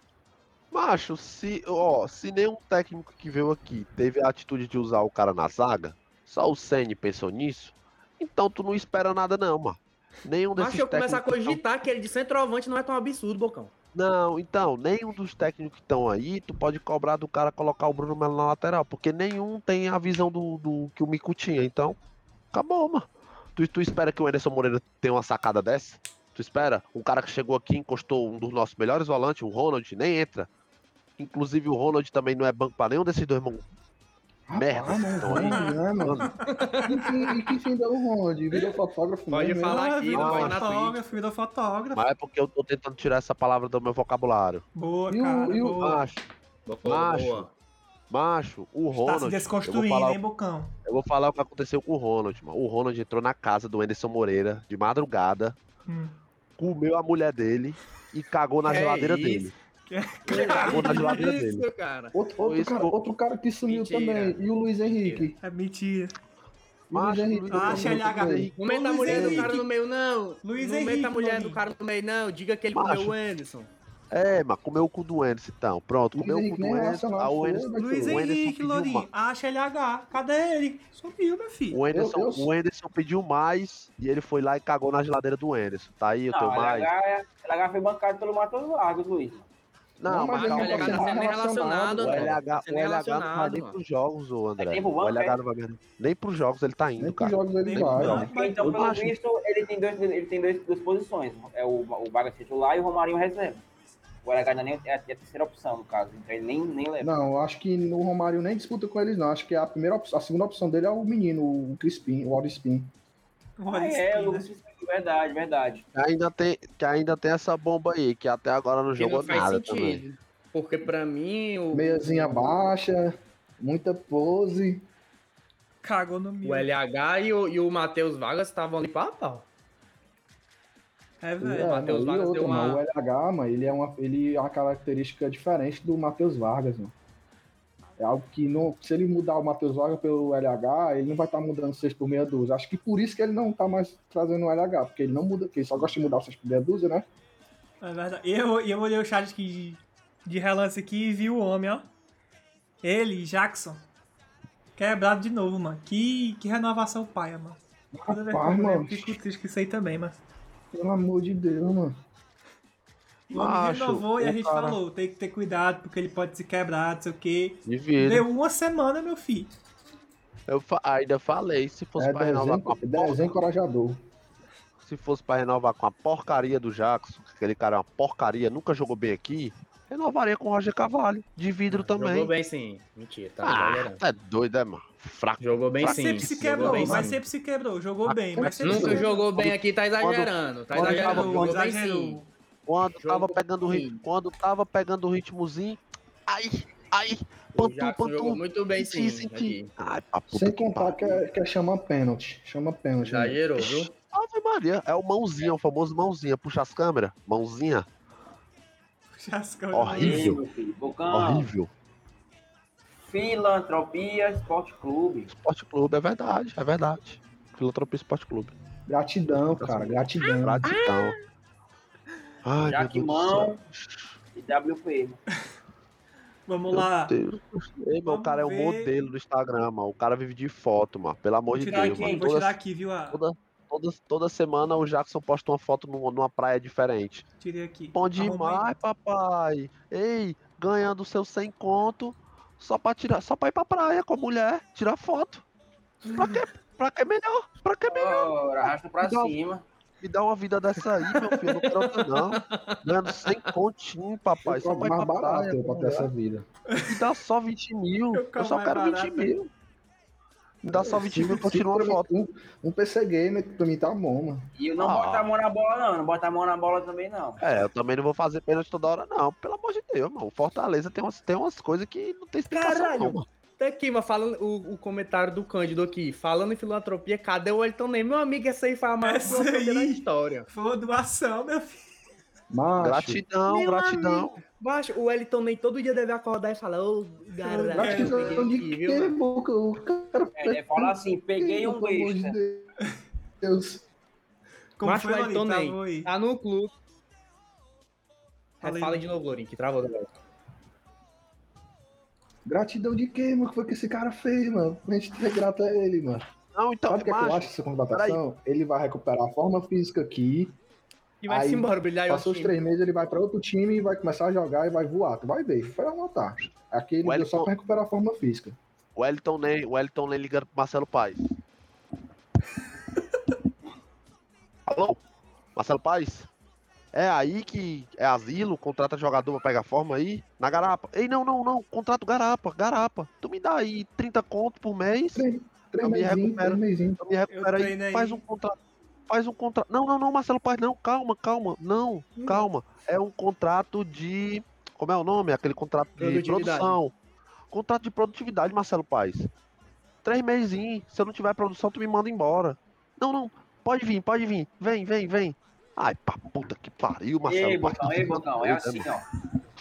Macho, se, ó, se nenhum técnico que veio aqui teve a atitude de usar o cara na zaga, só o Ceni pensou nisso, então tu não espera nada não, mano. Nenhum desses Macho, eu começo a cogitar que ele de centroavante não é tão absurdo, Bocão. Não, então, nenhum dos técnicos que estão aí, tu pode cobrar do cara colocar o Bruno Melo na lateral, porque nenhum tem a visão do, do que o Mico tinha, então, acabou, mano. Tu, tu espera que o Anderson Moreira tenha uma sacada dessa? Tu espera? Um cara que chegou aqui, encostou um dos nossos melhores volantes, o Ronald, nem entra. Inclusive o Ronald também não é banco pra nenhum desses dois Merda, né, mano? E que- E que fim deu o Ronald? Virou fotógrafo Pode mesmo, falar? Ah, aqui, não vai na fotógrafo, virou fotógrafo. Mas é porque eu tô tentando tirar essa palavra do meu vocabulário. Boa, E o- cara, e o- boa. Macho, Macho, boa. macho, o Tá se Ronald. eu vou desconstruindo, falar hein, Bocão? Eu vou falar o que aconteceu com o Ronald, mano. O Ronald entrou na casa do Anderson Moreira de madrugada, Hum. comeu a mulher dele e cagou na Que geladeira isso? dele. Que isso, cara? Outro, outro, isso cara, outro cara que sumiu Mentira. também. E o Luiz Henrique. É mentira. O Luiz Macho, Henrique. LH. Não meta a mulher do cara no meio, não. Luiz não Henrique, meta a mulher do cara no meio, não. Diga que ele Macho. comeu o Anderson. É, mas comeu o cu do Anderson, então. Pronto, Luiz comeu o cu do nem Anderson. Ah, o Anderson, Luiz o Henrique, mais. Acha LH. Cadê ele? Sumiu, meu filho. O Anderson, Eu- eu- o Anderson pediu mais e ele foi lá e cagou na geladeira do Anderson. Tá aí, eu tenho Não, mais. LH, é- LH foi bancado pelo Matheus Vargas, Luiz. Não, Não, mas mas calma o LH tá tá sendo nem relacionado, O André. LH, Tá o LH não vai nem pros jogos, ô André. tempo O LH é? não vai nem- nem pros jogos ele tá indo, Nem pros cara. jogos ele Nem vai. pro- né? Então, pelo acho- visto, ele tem, dois, ele tem dois, duas posições. É o, o Vargas titular e o Romarinho reserva. O LH ainda nem é a, é a terceira opção, no caso. Então ele nem, nem leva. Não, eu acho que no Romário nem disputa com eles, não. Acho que a primeira op- a segunda opção dele é o menino, o Crispim, o Audispin. Ah, é, o Lucas Crispim, verdade, verdade. Que ainda, tem, que ainda tem essa bomba aí, que até agora não Que jogou não faz nada sentido. também. Porque pra mim, o, Meiazinha baixa, muita pose. Cagou no o milho. LH e o, e o Matheus Vargas estavam ali pau a pau. É, É, velho. Matheus mano, e Vargas outra, deu uma- mano, o LH, mano, ele é, uma, ele é uma característica diferente do Matheus Vargas, mano. É algo que não, se ele mudar o Matheus Vargas pelo LH, ele não vai estar mudando 6 por meia dúzia. Acho que por isso que ele não tá mais trazendo o LH, porque ele não muda, porque ele só gosta de mudar o 6 por meia dúzia, né? É verdade. E eu, eu olhei o chat aqui de, de relance aqui e vi o homem, ó. Ele, Jackson. Quebrado de novo, mano. Que, que renovação paia, mano. Toda vez que eu Rapaz, mano. fico triste com isso aí também, mas. Pelo amor de Deus, mano. O homem Macho, renovou e a gente cara- falou, tem que ter cuidado, porque ele pode se quebrar, não sei o quê. Deu uma semana, meu filho. Eu fa- ainda falei, se fosse É pra renovar desenho, com a porca, encorajador. se fosse pra renovar com a porcaria do Jackson, que aquele cara é uma porcaria, nunca jogou bem aqui, renovaria com o Roger Carvalho, de vidro também. Jogou bem sim. Mentira, tá Ah, exagerando. tá doido, é, mano? Fraco. Jogou bem Mas sim. sempre se quebrou, bem, mas sim. sempre se quebrou. Jogou bem, mas sempre se Nunca jogou bem aqui, tá exagerando. Tá quando exagerando. Exagerou, Jogou bem exagerou. Sim. Quando tava pegando o ritmo, quando tava pegando o ritmozinho, ai, ai, pantu, pantu. muito bem sim. Aqui. Ai, puta Sem contar que, é, que é chama pênalti. Chama pênalti. né? Exagerou, viu? Ave Maria, é o mãozinha, o famoso mãozinha. Puxa as câmeras, mãozinha. Horrível. Ei, meu filho. Bocão, Horrível. Filantropia Esporte Clube. Esporte Clube, é verdade, é verdade. Filantropia Esporte Clube. Gratidão, cara, gratidão. Gratidão. Ai, Jaquimão e WP. Vamos Meu lá. Deus. Ei, meu, o cara é um Vamos ver. modelo do Instagram, mano. O cara vive de foto, mano. Pelo amor Vou de tirar Deus, aqui, mano. hein? Vou Toda, tirar aqui, viu? A... toda, toda, toda semana o Jackson posta uma foto numa, numa praia diferente. Tirei aqui. Bom demais, papai. Ei, ganhando seu 100 conto só pra tirar, só pra ir pra praia com a mulher, tirar foto. Pra quê? Pra que melhor? Pra que melhor? Ora, arrasta pra Não. cima. Me dá uma vida dessa aí, meu filho. Não quero outra, não. Ganhando 100 continho, papai. Eu Só mais pra barato praia. a pra ter essa mulher. vida. Me dá só 20 mil. Eu Eu, só quero 20 barato. mil. Me dá só 20 mil eu tiro uma foto. Um, um PC Gamer pra mim tá bom, mano. E eu não Ah. boto a mão na bola, não. Não bota a mão na bola também, não. É, eu também não vou fazer pênalti toda hora, não. Pelo amor de Deus, mano. O Fortaleza tem umas, tem umas coisas que não tem explicação, Caralho. não, mano. Tá aqui, mas falando o, o comentário do Cândido aqui. Falando em filantropia, cadê o Elton Ney? Meu amigo, essa aí foi a maior Essa filantropia da história. Foi uma doação, meu filho. Macho, Gratidão, Meu gratidão. Baixo, o Elton Ney todo dia deve acordar e falar, ô, galera, eu gratidão peguei de aqui, viu, cara É, ele fala assim, peguei um amor de. Deus. Como Macho, foi, o? Elton tá no clube. Fala de novo, Lourinho, que travou. Gratidão de quê, mano? O que foi que esse cara fez, mano? A gente é grato a ele, mano. Não, então, Sabe o que, é que eu acho dessa contratação? Ele vai recuperar a forma física aqui. E vai Aí, se embora, brilhar e Passou os time. três meses, ele vai pra outro time e vai começar a jogar e vai voar. Tu vai ver, foi anotar. Aqui ele O deu só Wellington- pra recuperar a forma física. o Wellington Ney, o Wellington Ney ligando pro Marcelo Paes. Alô? Marcelo Paes? É aí que é asilo, contrata jogador pra pegar forma aí, na garapa. Ei, não, não, não, contrato garapa, garapa. Tu me dá aí 30 conto por mês, Três, três Eu me recupero. eu me recupero aí, treino aí. faz um contrato. Faz um contrato. Não, não, não, Marcelo Paes, não, calma, calma. Não, calma. É um contrato de. Como é o nome? Aquele contrato de produção. Contrato de produtividade, Marcelo Paes. Três meses. Se eu não tiver produção, tu me manda embora. Não, não. Pode vir, pode vir. Vem, vem, vem. Ai, pra puta que pariu, Marcelo Ei. Bocão, tu ei, Bocão, é assim, ó.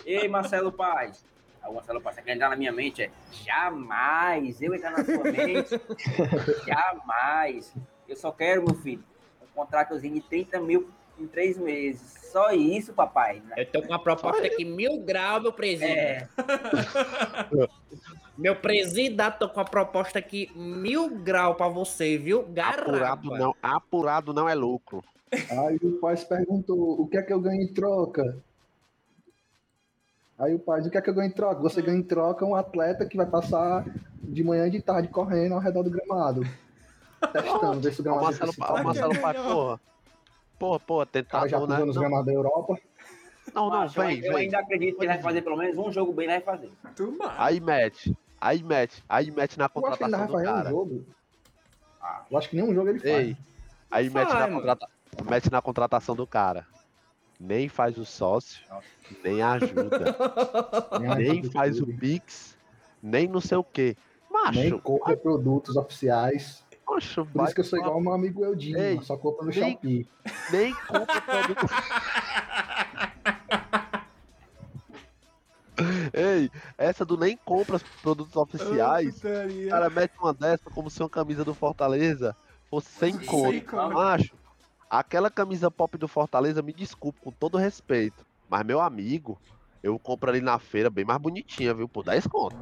Ei, Marcelo Paz. Aí o Marcelo Paz, você quer entrar na minha mente? É jamais eu entrar na sua mente. jamais. Eu só quero, meu filho, um contratozinho de 30 mil em três meses. Só isso, papai. Eu tô com uma proposta aqui, mil graus, meu presidente. É, Meu presidente, tô com uma proposta aqui, mil graus pra você, viu? Garapa. Apurado não, apurado não é lucro. Aí o pai se perguntou: o que é que eu ganho em troca? Aí o pai, o que é que eu ganho em troca? Você ganha em troca um atleta que vai passar de manhã e de tarde correndo ao redor do gramado. Testando, ver se o Ó, gramado Marcelo, ressuscita. ó, Marcelo Paes, porra. Porra, porra, cara já né? nos Não, gramados da Europa. não, não, macho, eu- vem, eu vem. ainda acredito que ele vai fazer pelo menos um jogo bem, ele vai fazer. Aí mete, aí mete, aí mete na Eu acho que ele contratação vai do fazer um cara. jogo. Ah. Eu acho que nenhum jogo ele faz. Ei, aí mete na, mano. Mete na contratação do cara. Nem faz o sócio, nem ajuda, nem faz o Pix, nem não sei o que. Nem Macho, compra produtos oficiais. macho, Por vai isso que eu sou igual meu amigo Eudinho, Ei, só compra no nem- Shopee. nem compra produto. Ei, essa do nem compra produtos oficiais, o cara mete uma dessa como se uma camisa do Fortaleza fosse sem conto. Macho, aquela camisa pop do Fortaleza, me desculpe, com todo respeito. Mas meu amigo, eu compro ali na feira bem mais bonitinha, viu? Por 10 conto.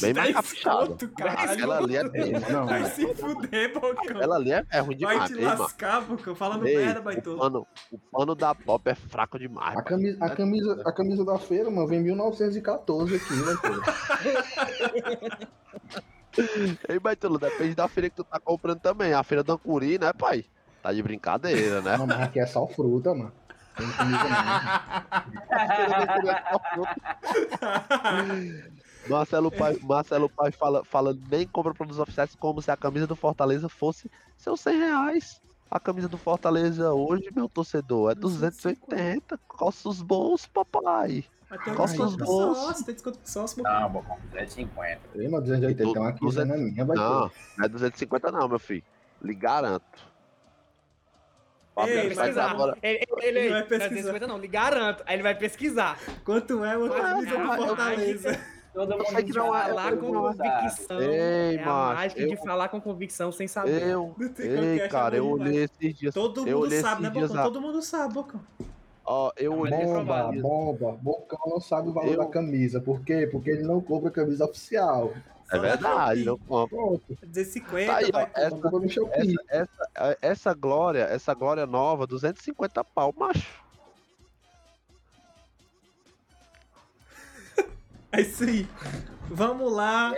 Bem mais caprichada. Aquela ali é dele. Não, Vai se fuder, Bocão. Aquela ali é, é ruim Vai demais, te ei, mano. lascar, Bocão. Falando Ei, merda, o, baitola. pano, o pano da pop é fraco demais. A camisa, a, camisa, a camisa da feira, mano, vem 1914 aqui, né, pô? Ei, Baitolo, depende da feira que tu tá comprando também. A feira do Ancuri, né, pai? Tá de brincadeira, né? Não, mas aqui é só fruta, mano. Tem comida Marcelo Pai, Marcelo Pai fala, fala nem compra produtos oficiais como se a camisa do Fortaleza fosse seus 100 reais. A camisa do Fortaleza hoje, meu torcedor, é 280. Costa os bolsos, papai. Costa os sócio, tem desconto pro sócio, Não, comprar 250. não. Ei, mas 280 uma aqui, não é minha, vai Não, ter. não é 250 não, meu filho. Lhe garanto. Fabiano ele vai pesquisar. agora. Ele, ele, ele, Ele vai é pesquisar. 250 não, lhe garanto. Aí ele vai pesquisar. Quanto é uma camisa do mas eu- Fortaleza? Todo Eu mundo que não é- Falar com convicção. Ei, é a mágica de eu- falar com convicção sem saber. Eu, Não tem ei, cara, eu olhei esses dias. Todo eu mundo sabe, né, Bocão? a- Todo mundo sabe, Bocão. Ó, eu Mas olhei é Bomba, bomba. Bocão não sabe o valor Eu- da camisa. Por quê? Porque ele não compra camisa oficial. É verdade, não compro. Pronto. 250, Tá aí, ó, essa- compra no. Essa, essa, essa glória, essa glória nova, 250 pau, macho. É isso aí. Vamos lá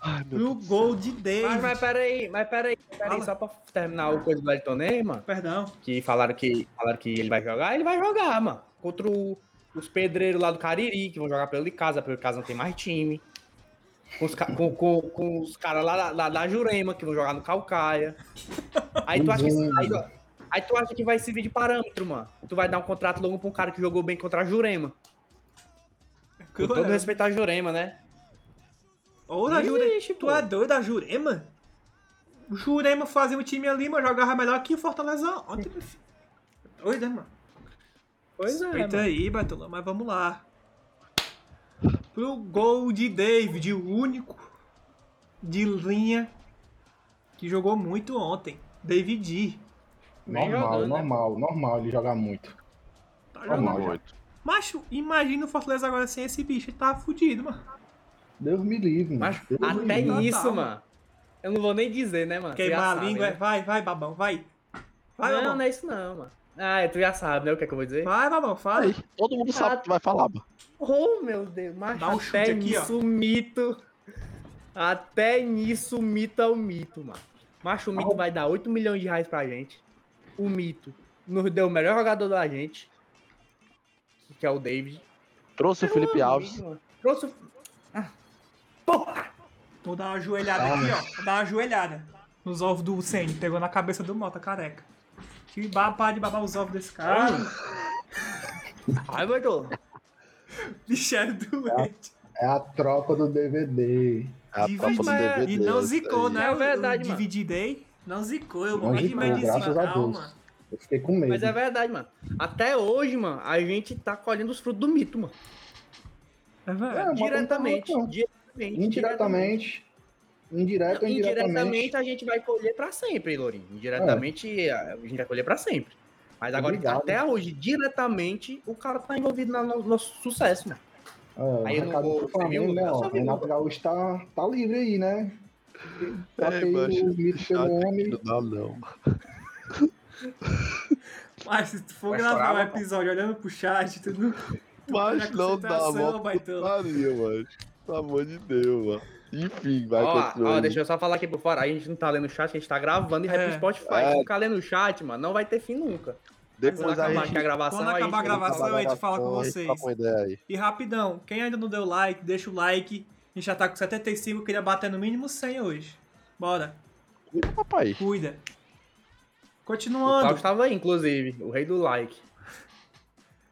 Ai, Deus do gol de Mas, David. mas peraí, mas peraí, peraí, Fala. só pra terminar o coisa do Elton Ney, mano, Perdão. que falaram que, falaram que ele vai jogar, ele vai jogar, mano. Contra o- os pedreiros lá do Cariri, que vão jogar pelo de casa, pelo de casa não tem mais time. Com os, com, com, com os caras lá, da- lá da Jurema, que vão jogar no Calcaia. Aí tu acha que, aí, aí tu acha que vai servir de parâmetro, mano. Tu vai dar um contrato longo pra um cara que jogou bem contra a Jurema. Com todo respeito à Jurema, né? Ou da Jurema. Ixi, Tu é doido da Jurema? O Jurema fazia um time ali, mas jogava melhor que o Fortaleza ontem, meu filho. Doido, né, mano? Pois é, Respeita aí, Batulão, mas vamos lá. Pro gol de David, o único de linha que jogou muito ontem. David. Vem Normal, jogando, né? normal, normal ele jogar muito. Tá Normal. Muito. Macho, imagina o Fortaleza agora sem esse bicho. Ele tá fudido, mano. Deus me livre, mano. Deus me até livre. Nisso, mano. Eu não vou nem dizer, né, mano? Queimar a língua. é- né? Vai, vai, babão, vai. Vai, não, babão. não é isso não, mano. Ah, tu já sabe, né? O que é que eu vou dizer? Vai, babão, fala. Aí, todo mundo sabe o que tu vai falar, mano. Oh, meu Deus. Mas Dá um chute até aqui, ó. nisso o mito... Até nisso o mito é o mito, mano. Macho, o mito vai dar 8 milhões de reais pra gente. O mito nos deu o melhor jogador da gente. Que é o David. Trouxe o Felipe Meu Alves. amigo, mano. Trouxe o... Ah. Porra! Vou dar uma ajoelhada aqui, ó. Vou dar uma ajoelhada nos ovos do Senni. Pegou na cabeça do Mota careca. Que babá de babar os ovos desse cara. Ai, Bertolo. Bicho é doente. É a tropa do DVD. É a Divide- tropa do DVD. E não zicou, aí. né? É verdade, mano. DVD Day. Não zicou. Eu morri de medicina. graças a Deus. Calma. Eu fiquei com medo. Mas é verdade, mano. Até hoje, mano, a gente tá colhendo os frutos do mito, mano. É É, verdade. Diretamente. não tá Diretamente. Indiretamente. Indireto Não, ou indiretamente. indiretamente a gente vai colher pra sempre, Lourinho. Indiretamente a gente vai colher pra sempre. Mas agora, Obrigado. até hoje, diretamente, o cara tá envolvido no no nosso sucesso, mano. É, Aí o você viu? Flamengo, né? Ó, Renato. Gaúcho tá, tá livre aí, né? Trocei Ei, macho, o mito pelo homem. Não dá, não. Mas se tu for Vai gravar chorar, um episódio olhando pro chat, tu não. Mas não dá, mano. Putaria, mano. Pelo amor de Deus, mano. Enfim, vai Ó, ó, deixa eu só falar aqui por fora. A gente não tá lendo o chat, a gente tá gravando e vai É. pro Spotify. É. Se ficar lendo o chat, mano, não vai ter fim nunca. Depois Quando a acabar gente... aqui a gravação, Quando acabar a gente- gravação, a gente fala com a gente vocês. uma ideia aí. E rapidão, quem ainda não deu like, deixa o like. A gente já tá com 75, eu queria bater no mínimo 100 hoje. Bora, Cuida, papai. cuida. O Continuando, Cláudio tava aí, inclusive, o rei do like.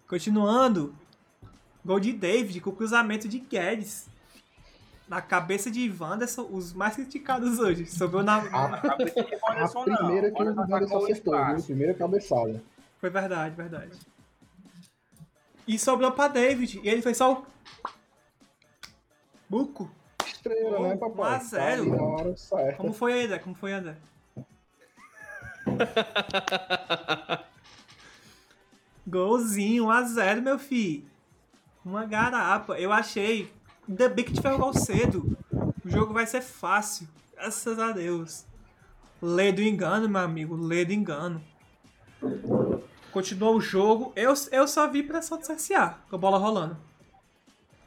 continuando. Gol de David com cruzamento de Guedes. Na cabeça de Wanderson, os mais criticados hoje. Sobrou na. A, Cabeça de a Wanderson, primeira não. que o Wanderson o acertou, viu? Primeira cabeçada. Foi verdade, verdade. E sobrou pra David. E ele fez só o. Buco. Estrela, Um né, papai? a zero. Tá na. Como foi André? Como foi, André? Golzinho, 1x0, meu filho. Uma garapa. Eu achei. Ainda bem que tiver gol cedo. O jogo vai ser fácil. Graças a Deus. Lê do engano, meu amigo. Lê do engano. Continuou o jogo. Eu, eu só vi pressão do CSA com a bola rolando.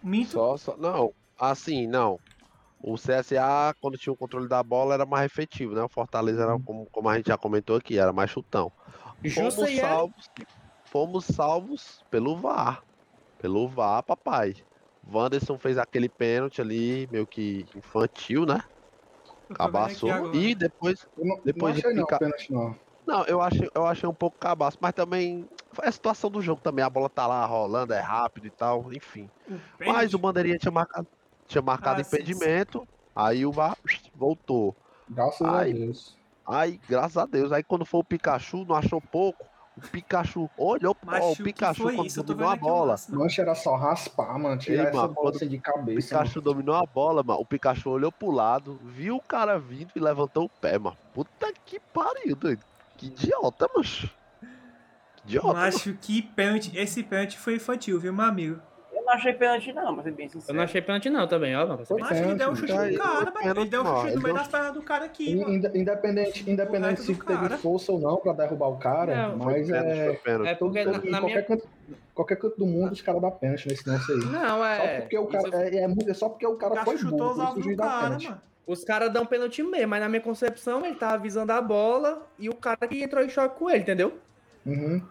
Minto. Só, só... Não, assim, não. O CSA, quando tinha o controle da bola, era mais efetivo, né? O Fortaleza era, como, como a gente já comentou aqui, era mais chutão. Fomos é. salvos, fomos salvos pelo VAR. Pelo VAR, papai. Wanderson fez aquele pênalti ali, meio que infantil, né? Cabaçou. agora. E depois. Eu não, Depois não de achei não, ficar- pênalti não. Não, eu achei, eu achei um pouco cabaço, mas também. Foi a situação do jogo também. A bola tá lá rolando, é rápido e tal, enfim. O Mas o bandeirinha tinha marcado, tinha marcado Ah, sim, impedimento. Aí o VAR voltou. Graças Ai. a Deus. Aí, graças a Deus. Aí quando foi o Pikachu, não achou pouco. O Pikachu olhou, ó, o Pikachu quando isso? Dominou a o bola. mano. Mancha era só raspar, mano. Tirar Ei, essa mano, bola quando assim de O cabeça. mano. Pikachu dominou a bola, mano. O Pikachu olhou pro lado, viu o cara vindo e levantou o pé, mano. Puta que pariu, doido. Que idiota, macho. Que idiota. mano. Macho, que pênalti. Esse pênalti foi infantil, viu, meu amigo? Eu não achei pênalti, não, pra ser bem Eu sincero. não achei pênalti não também, ó. mano. Foi Macho, ele deu um chute no cara. Ele deu um chute no meio das pernas do cara aqui, Independente, independente se teve força ou não pra derrubar o cara, Não, mas é. É porque na, na qualquer, minha... canto, qualquer canto do mundo os caras dão pênalti nesse lance aí. Não, Só é... porque o cara, eu- é, é é só porque o cara foi chutou burro, os cara, mano. Os caras dão pênalti mesmo, mas na minha concepção ele tava visando a bola e o cara que entrou em choque com ele, entendeu? Uhum.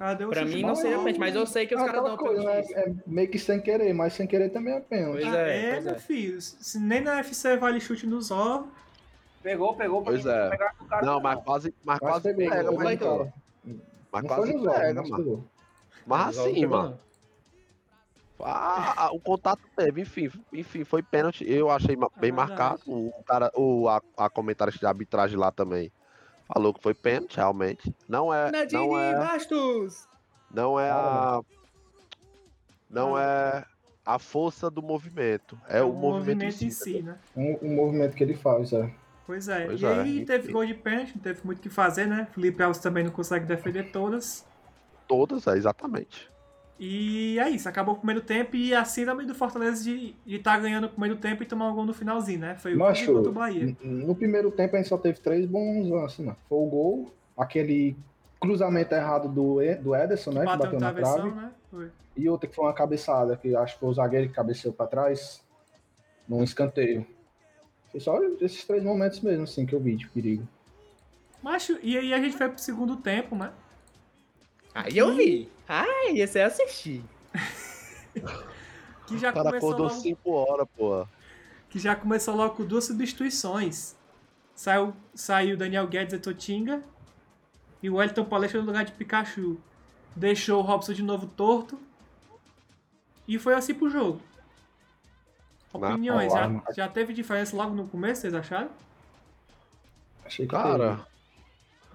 Um Pra mim no não seria pênalti, mas eu sei que os É caras dão coisa, pênalti. É meio que sem querer, mas sem querer também é pênalti. Pois Ah, é, é, pois meu é. filho. Se nem na UFC vale chute nos ovos. Pegou, pegou, Pois é. pegar o cara. Não, mas quase, mas quase pegou, pega, mas, no cara. mas Não quase pega, mas mano. Mas assim, pegou, mano. Ah, ah, o contato teve, enfim, enfim, foi pênalti. Eu achei É bem verdade. marcado. O cara, o a, a comentarista de arbitragem lá também falou que foi pênalti, realmente. Não é, não Nadine é, Bastos! não é a, não é a força do movimento, é o movimento, em si. em si, né? Um, um movimento que ele faz, é. Pois é. Pois e é, aí teve gol de pênalti, não teve muito o que fazer, né? Felipe Alves também não consegue defender todas. Todas, é, exatamente. E é isso, acabou o primeiro tempo e a síndrome do Fortaleza de estar ganhando o primeiro tempo e tomar um gol no finalzinho, né? Foi o Macho, Macho, contra o Bahia. no primeiro tempo a gente só teve três bons lances, né? Foi o gol, aquele cruzamento errado do, do Ederson, né? Que Bateu bateu no na trave. né? E outra que foi uma cabeçada, que acho que foi o zagueiro que cabeceou pra trás, num escanteio. Foi só esses três momentos mesmo, assim, que eu vi de perigo. Macho, e aí a gente foi pro segundo tempo, né? Aí eu vi. Ai, esse aí eu assisti. Que já O cara começou acordou logo, 5 horas, pô. que já começou logo com duas substituições. Saiu, saiu Daniel Guedes e Totinga e o Wellington Palestra no lugar de Pikachu. Deixou o Robson de novo torto. E foi assim pro jogo. Opiniões, já, já teve diferença logo no começo, vocês acharam? Achei que Cara, teve.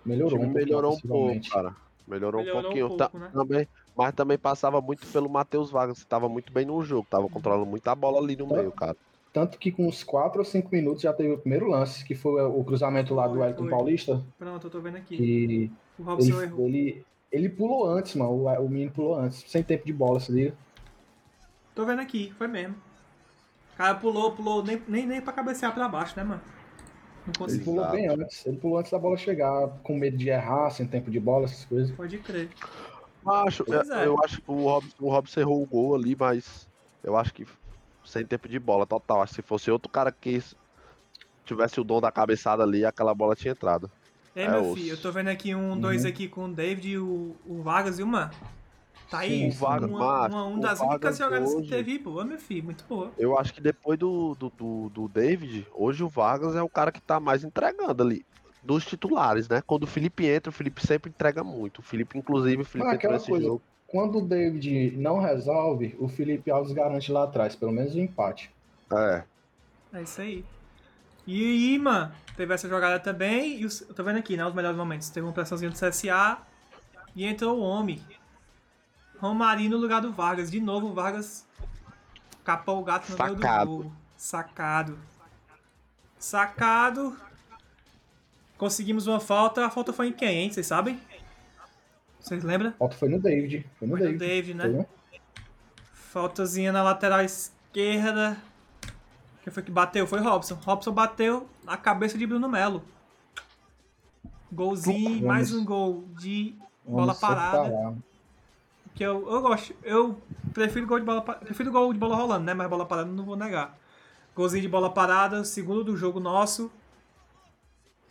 melhorou um pouco melhorou um pouco, cara. Melhorou, Melhorou um um pouquinho. pouco, né? também, mas também passava muito pelo Matheus Vargas, que tava muito bem no jogo, tava controlando muita bola ali no Tá. meio, cara. Tanto que com uns 4 ou 5 minutos já teve o primeiro lance, que foi o cruzamento lá do foi. Paulista, Pronto, eu tô vendo aqui. O Robson ele, errou. ele, ele pulou antes, mano. O, o menino pulou antes, sem tempo de bola, se liga. Tô vendo aqui, foi mesmo. O cara pulou, pulou, nem, nem, nem pra cabecear pra baixo, né, mano? Não Ele pulou Exato. bem antes. Ele pulou antes da bola chegar, com medo de errar, sem tempo de bola, essas coisas. Pode crer. Acho, eu, é. eu acho que o Robson, o Robson errou o gol ali, mas eu acho que sem tempo de bola total. Acho que se fosse outro cara que tivesse o dom da cabeçada ali, aquela bola tinha entrado. Ei, É, meu osso. filho, eu tô vendo aqui um, Uhum. dois aqui com o David o, o Vargas e o Man. Tá aí, Vargas, uma, macho, uma, uma das únicas jogadas hoje- que teve boa, meu filho, muito boa. Eu acho que depois do, do, do, do David, hoje o Vargas é o cara que tá mais entregando ali. Dos titulares, né? Quando o Felipe entra, o Felipe sempre entrega muito. O Felipe, inclusive, o Felipe Ah, aquela nesse coisa. jogo. Quando o David não resolve, o Felipe Alves garante lá atrás, pelo menos o empate. É. É isso aí. E aí, mano, teve essa jogada também. E os, eu tô vendo aqui, né? Os melhores momentos. Teve uma pressãozinha do CSA. E entrou o homem. Romarinho no lugar do Vargas. De novo, o Vargas capou o gato no meio Sacado. do gol. Sacado. Sacado. Conseguimos uma falta. A falta foi em quem, hein? Vocês sabem? Vocês lembram? A falta foi no David. Foi no Foi no David. David, né? Foi, né? Faltazinha na lateral esquerda. Quem foi que bateu? Foi Robson. Robson bateu na cabeça de Bruno Melo. Golzinho, Vamos- mais um gol de bola Vamos parada. separar. Que eu, eu gosto. Eu prefiro gol de bola prefiro gol de bola rolando, né? Mas bola parada eu não vou negar. Golzinho de bola parada, segundo do jogo nosso.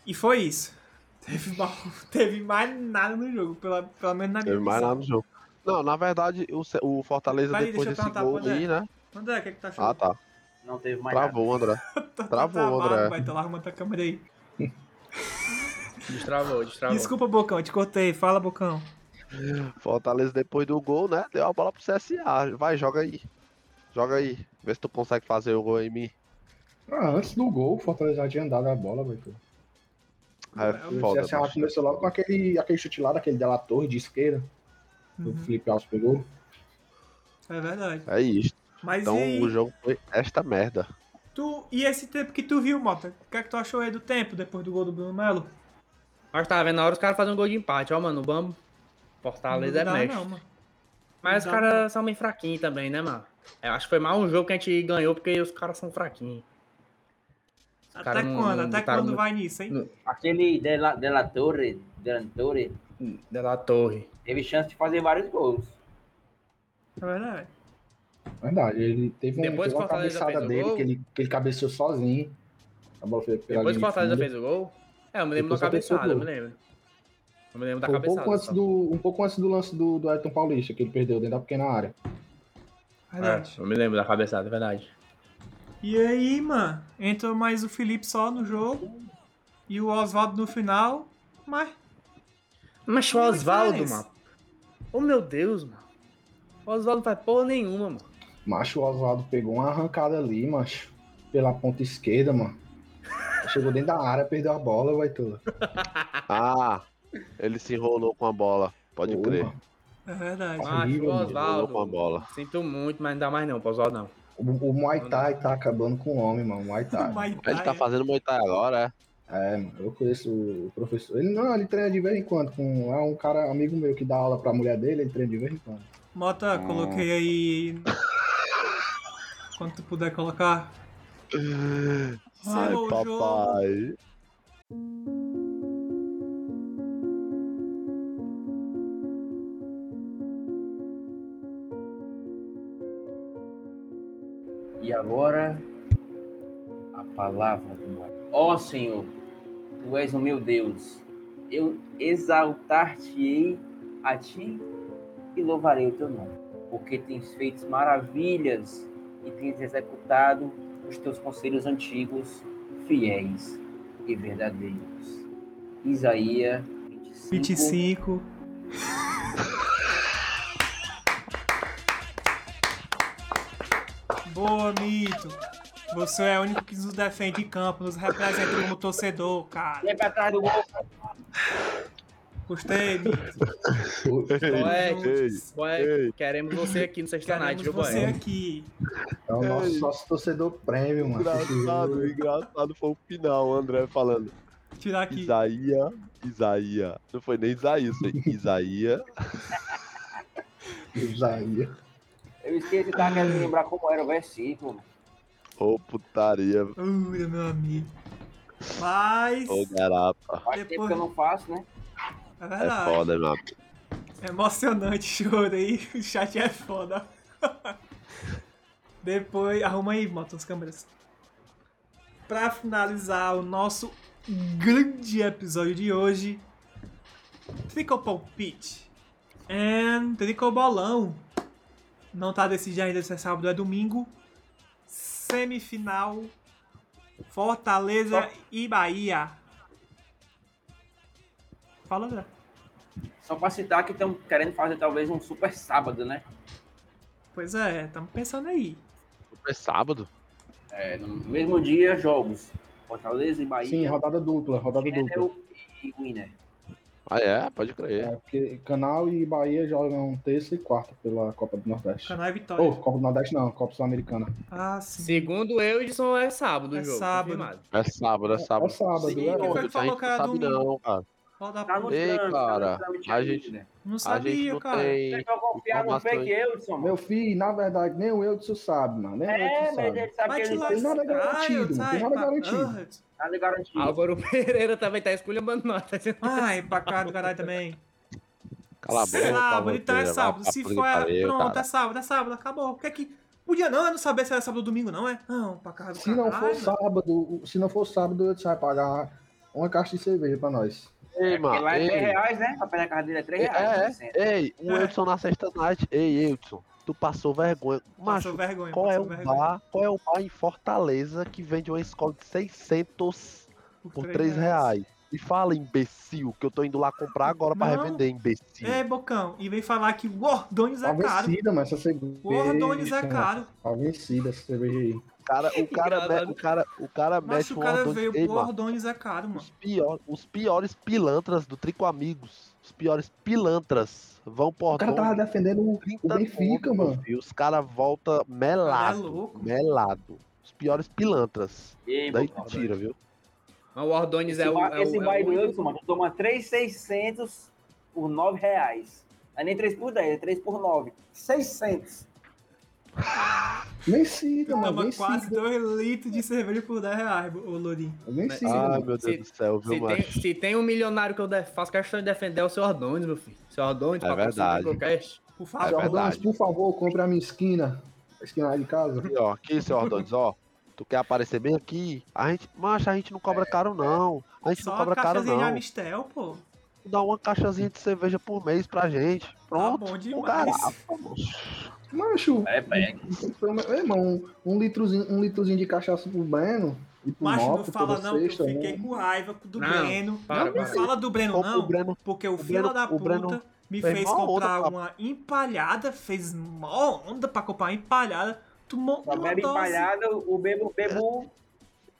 E foi isso. Teve, mal- teve mais nada no jogo, pela, pelo menos na minha Teve mais nada no jogo. Não, na verdade, o, o Fortaleza, Peraí, depois desse gol André. aí, né? André, o que, é que tá achando? Ah, tá. Não teve mais nada. Travou, André. Tá travou, travado, André. Vai, tô lá arrumando a câmera aí. Destravou, destravou. Desculpa, Bocão, te cortei. Fala, Bocão. Fortaleza, depois do gol, né? Deu a bola pro CSA. Vai, joga aí. Joga aí. Vê se tu consegue fazer o gol em mim. Ah, antes do gol, o Fortaleza já tinha dado a bola, velho. É O foda, CSA bicho. começou logo com aquele, aquele chute lá daquele Della Torre de esquerda. que O Uhum, Felipe Alves pegou. é verdade. É isso. Mas Então e o jogo foi esta merda. tu, e esse tempo que tu viu, Mota? O que é que tu achou aí do tempo depois do gol do Bruno Melo? Acho que tava vendo na hora os caras fazendo um gol de empate, ó, mano. O Bambo. Fortaleza é não dá, mestre. não, mano. Mas os Não dá, caras são bem fraquinhos também, né, mano? Eu acho que foi mais um jogo que a gente ganhou porque os caras são fraquinhos. Os Até quando? não Até quando muito- vai nisso, hein? Aquele Della, Della Torre, Della Torre, De la Torre. teve chance de fazer vários gols. É verdade. Verdade, ele teve, um, Depois teve uma cabeçada dele gol? que ele, que ele cabeceou sozinho. A bola foi pela Depois que o de Fortaleza fez o gol. É, eu me lembro Depois da cabeçada, eu me lembro. Eu me lembro da um cabeçada. pouco, antes só. do, um pouco antes do lance do, do Ayrton Paulista, que ele perdeu dentro da pequena área. Verdade. É, eu me lembro da cabeçada, é verdade. E aí, mano, entrou mais o Felipe só no jogo. E o Oswaldo no final. Mas Mas o Não Oswaldo, mano. Oh meu Deus, mano. O Oswaldo não faz porra nenhuma, mano. Macho, o Oswaldo pegou uma arrancada ali, macho, pela ponta esquerda, mano. Chegou dentro da área, perdeu a bola, vai tudo. Ah, ele se enrolou com a bola. Pode crer. é verdade. Macho, Horrível, o mano. Enrolou com a Oswaldo. bola. Sinto muito, mas não dá mais não pro Oswaldo, não. O, o Muay Thai tá acabando com o homem, mano. O Muay Thai. Muay Ele Thai, tá é. fazendo Muay Thai agora, é? É, mano, eu conheço o professor. Ele não, ele treina de vez em quando. Com, é um cara, amigo meu, que dá aula pra mulher dele, ele treina de vez em quando. Mota, coloquei aí. Quando tu puder colocar. Ai, papai. Agora, a palavra do Senhor. Ó Senhor, Tu és o meu Deus. Eu exaltar-te-ei a Ti e louvarei o Teu nome. Porque tens feito maravilhas e tens executado os Teus conselhos antigos, fiéis e verdadeiros. Isaías 25. 25. Boa, Mito. Você é o único que nos defende em campo, nos representa como torcedor, cara. Sempre atrás do gol. Gostei, Mito. Boé, ei. queremos você aqui no Sexta Night, Queremos viu, você boé? aqui. É o nosso Ei. sócio torcedor prêmio, mano. Engraçado, engraçado foi o final, o André falando. Tirar aqui. Isaías, Isaías. Não foi nem Isaías, foi Isaías. Isaías. Eu esqueci de estar querendo lembrar como era o versículo. Ô putaria, Ui, meu amigo. Mas. ô garapa. Faz tempo Depois- que eu não faço, né? É É verdade. foda, mano. É emocionante choro aí. O chat é foda. Depois, arruma aí, bota as câmeras. Pra finalizar o nosso grande episódio de hoje, Trickle Palpite and Trickle Bolão. Não tá decidido ainda se é sábado ou é domingo. Semifinal Fortaleza e Bahia. Fala, André. Só pra citar que estão querendo fazer talvez um super sábado, né? Pois é, estamos pensando aí. Foi sábado? É, no mesmo dia, jogos. Fortaleza e Bahia. Sim, rodada dupla, rodada dupla. Channel e Winner. Ah, é? Pode crer. É, porque Canal e Bahia jogam terça e quarta pela Copa do Nordeste. Canal é Vitória. Ou, Copa do Nordeste não, Copa Sul-Americana. Ah, sim. Segundo eu, Edson, é sábado o É jogo. sábado. É sábado, é sábado. É sábado, Sim, é. foi a falou gente que sabe domingo? não, cara. Roda Tá no Ei, cara, tá trâmite a gente- né? Não A gente sabia, não cara. tem confiar no fake Edson, mano. Meu filho, na verdade, nem o Eudson sabe, mano. Nem É, Eudson mas sabe. ele sabe Vai que te ele tem nada garantido, eu não tem nada garantido. tá de garantia. Álvaro Pereira também tá. Tá dizendo- Ai, pra cá do caralho também. Cala a boca, sábado, então é sábado. Se for, é... pariu, pronto, cara. é sábado, é sábado, acabou. O que é que... Podia não, eu não sabia se era sábado ou domingo, não, é? Não, pra casa do Se não for sábado, se não for sábado, você vai pagar uma caixa de cerveja pra nós. Ei, Porque mano. lá é 3 Ei, reais, né? Papel casa dele é 3 É, reais. né? ei, o É. Edson na sexta night. Ei, Edson, tu passou vergonha. Macho, Passou vergonha, qual é passou o vergonha. bar? Qual é o bar em Fortaleza que vende uma escola de 600 por três 3 reais? E fala, imbecil, que eu tô indo lá comprar agora pra Não. revender, imbecil. É, Bocão, e vem falar que o Ordônios Tá é caro. vencida, mas essa cerveja. O Ordônios é caro. Tá vencida essa cerveja aí. O cara, o cara, me- o cara, o cara Mas mexe o cara Ordônios- veio, Ei, o Ordônios é caro, mano. os, pior, os piores pilantras do Trico Amigos. Os piores pilantras vão por O cara tava Ordônios, defendendo o, o 30 Benfica, conto, meu mano. filho. Os caras voltam melado. Cara, é louco. melado. Os piores pilantras. Ei, Daí tira, viu? Mas o Esse, é o. É esse o, é mano, toma 3,600 por 9 reais. Não é nem 3 por 10, é 3 por 9. 600. Vencida, mano. Toma quase Vencida. 2 litros de cerveja por 10 reais, ô Lourinho. Vencida. Ai, mano. meu Deus Se- do céu, viu, Se tem, macho? se tem um milionário que eu def- faço questão de defender, é o seu Ordôñez, meu filho. Seu Ordôñez, É verdade. Por É favor. Ordônios, verdade. por favor, compre a minha esquina. A esquina lá de casa. Aqui, ó, aqui, seu Ordônios, ó. Tu quer aparecer bem aqui? A gente, macho, a gente não cobra caro, não. A gente Só não a cobra caro, caixazinha de não. Amistel, pô. Dá uma caixazinha de cerveja por mês pra gente. Pronto. Tá bom o demais. Macho, É, pega. Meu irmão, um litrozinho, um litrozinho de cachaça pro Breno e pro Macho, não fala não, que eu sexta, fiquei né? com raiva do Não, Breno. para, não para. fala do Breno, não. Breno, Porque o o filho da puta Breno me fez onda, comprar papo. uma empalhada, fez mó onda pra comprar uma empalhada. Tomou uma bebe dose. empalhada, o bebo, bebo,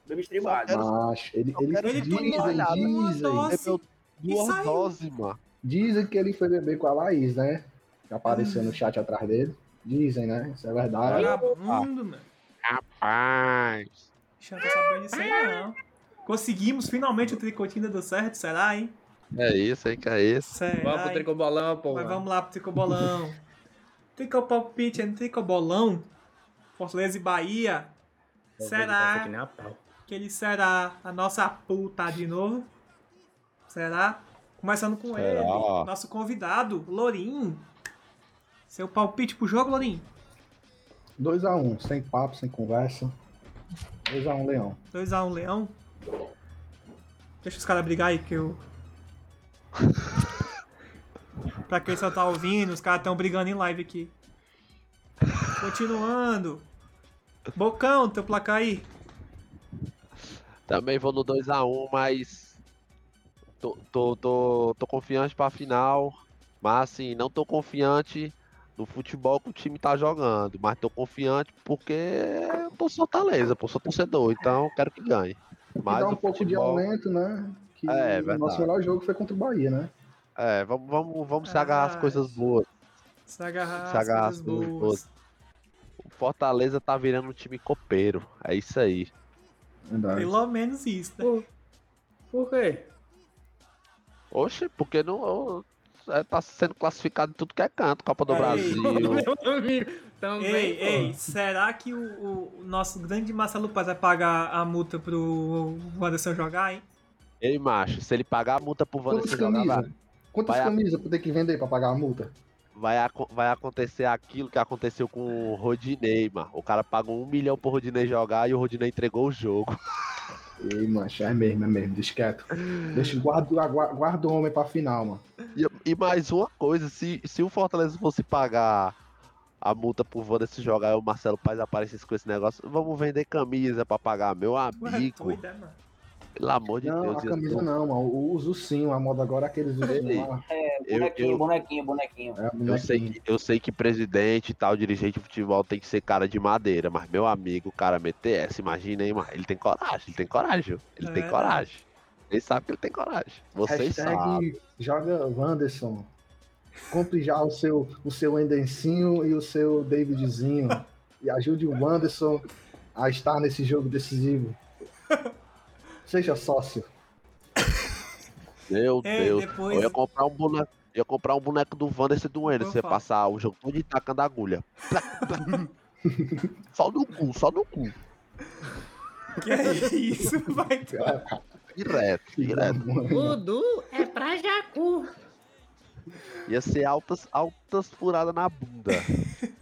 bebo estribado. Macho, ele, ele, Ele dizem, tomou uma dizem, dose. E duas saiu. doses, mano. dizem que ele foi beber com a Laís, né? Que apareceu no chat atrás dele. Dizem, né? Isso é verdade. Vagabundo, mano. Rapaz. Deixa eu não saber disso aí, não. Conseguimos, finalmente o tricotinho deu certo, será, hein? É isso, hein, que é isso. Será, Vamos pro? Tricobolão, pô. Mas vamos lá pro tricobolão. Tricopalpite é no tricobolão. Fortaleza e Bahia. Será Que ele será a nossa puta de novo? Será? Começando com Será? ele, nosso convidado, Lorim. Seu palpite pro jogo, Lorim? 2x1, sem papo, sem conversa. 2x1, Leão. 2x1 Leão. Deixa os caras brigar aí que eu. pra quem só tá ouvindo, os caras tão brigando em live aqui. Continuando. Bocão, teu placar aí. Também vou no 2x1, mas. Tô, tô, tô, tô confiante pra final. Mas assim, não tô confiante no futebol que o time tá jogando. Mas tô confiante porque eu tô Fortaleza, pô, sou torcedor, então quero que ganhe. Mas dá um pouco de futebol- aumento, né? Que É, o verdade. nosso melhor jogo foi contra o Bahia, né? É, vamos, vamos, vamos se agarrar as Ah, coisas boas. Se agarrar Se as agarrar coisas as coisas boas. boas. Fortaleza tá virando um time copeiro. É isso aí. Verdade. Pelo menos isso, né? Por, por quê? Oxe, porque não. é, tá sendo classificado em tudo que é canto, Copa do Ei. Brasil. Também, Ei, pô. ei, será que o, o- nosso grande Marcelo Paz vai pagar a multa pro Wanderson jogar, hein? Ei, macho, se ele pagar a multa pro Wanderson jogar camisas? Quantas Vai camisas tu tem que vender pra pagar a multa? Vai, aco- vai acontecer aquilo que aconteceu com o Rodinei, mano. O cara pagou um milhão pro Rodinei jogar e o Rodinei entregou o jogo. Ei, mancha, é mesmo, é mesmo, deixa quieto. Deixa, guarda, guarda, o homem pra final, mano. E, e mais uma coisa, se, se o Fortaleza fosse pagar a multa pro Wanderson jogar e o Marcelo Paz aparecesse com esse negócio, vamos vender camisa pra pagar, meu Ué, amigo. doido, é, mano? Pelo amor de Não, Deus. a eu camisa tô- não, mano. O, os ursinhos, a moda agora é aqueles Ei. lá. Eu- Bonequinho, eu- bonequinho, bonequinho. É, Eu sei, bonequinho. que, eu sei que presidente e tal, dirigente de futebol tem que ser cara de madeira, mas meu amigo, o cara meter essa, imagina aí, mano. Ele tem coragem, ele tem coragem? Ele É tem coragem. Ele sabe que ele tem coragem. Vocês sabem. Hashtag joga Wanderson. Compre já o seu, o seu Endencinho e o seu Davidzinho. E ajude o Wanderson a estar nesse jogo decisivo. Seja sócio. Meu Ei, Deus. depois- Eu ia comprar um boneco. Ia comprar um boneco do Wanderson do Wender. Vou Você ia falar. passar o jogo todo tacando agulha. só no cu, só no cu. Que é isso? Vai Direto, direto. Dudu é pra Jacu. Ia ser altas, altas furadas na bunda.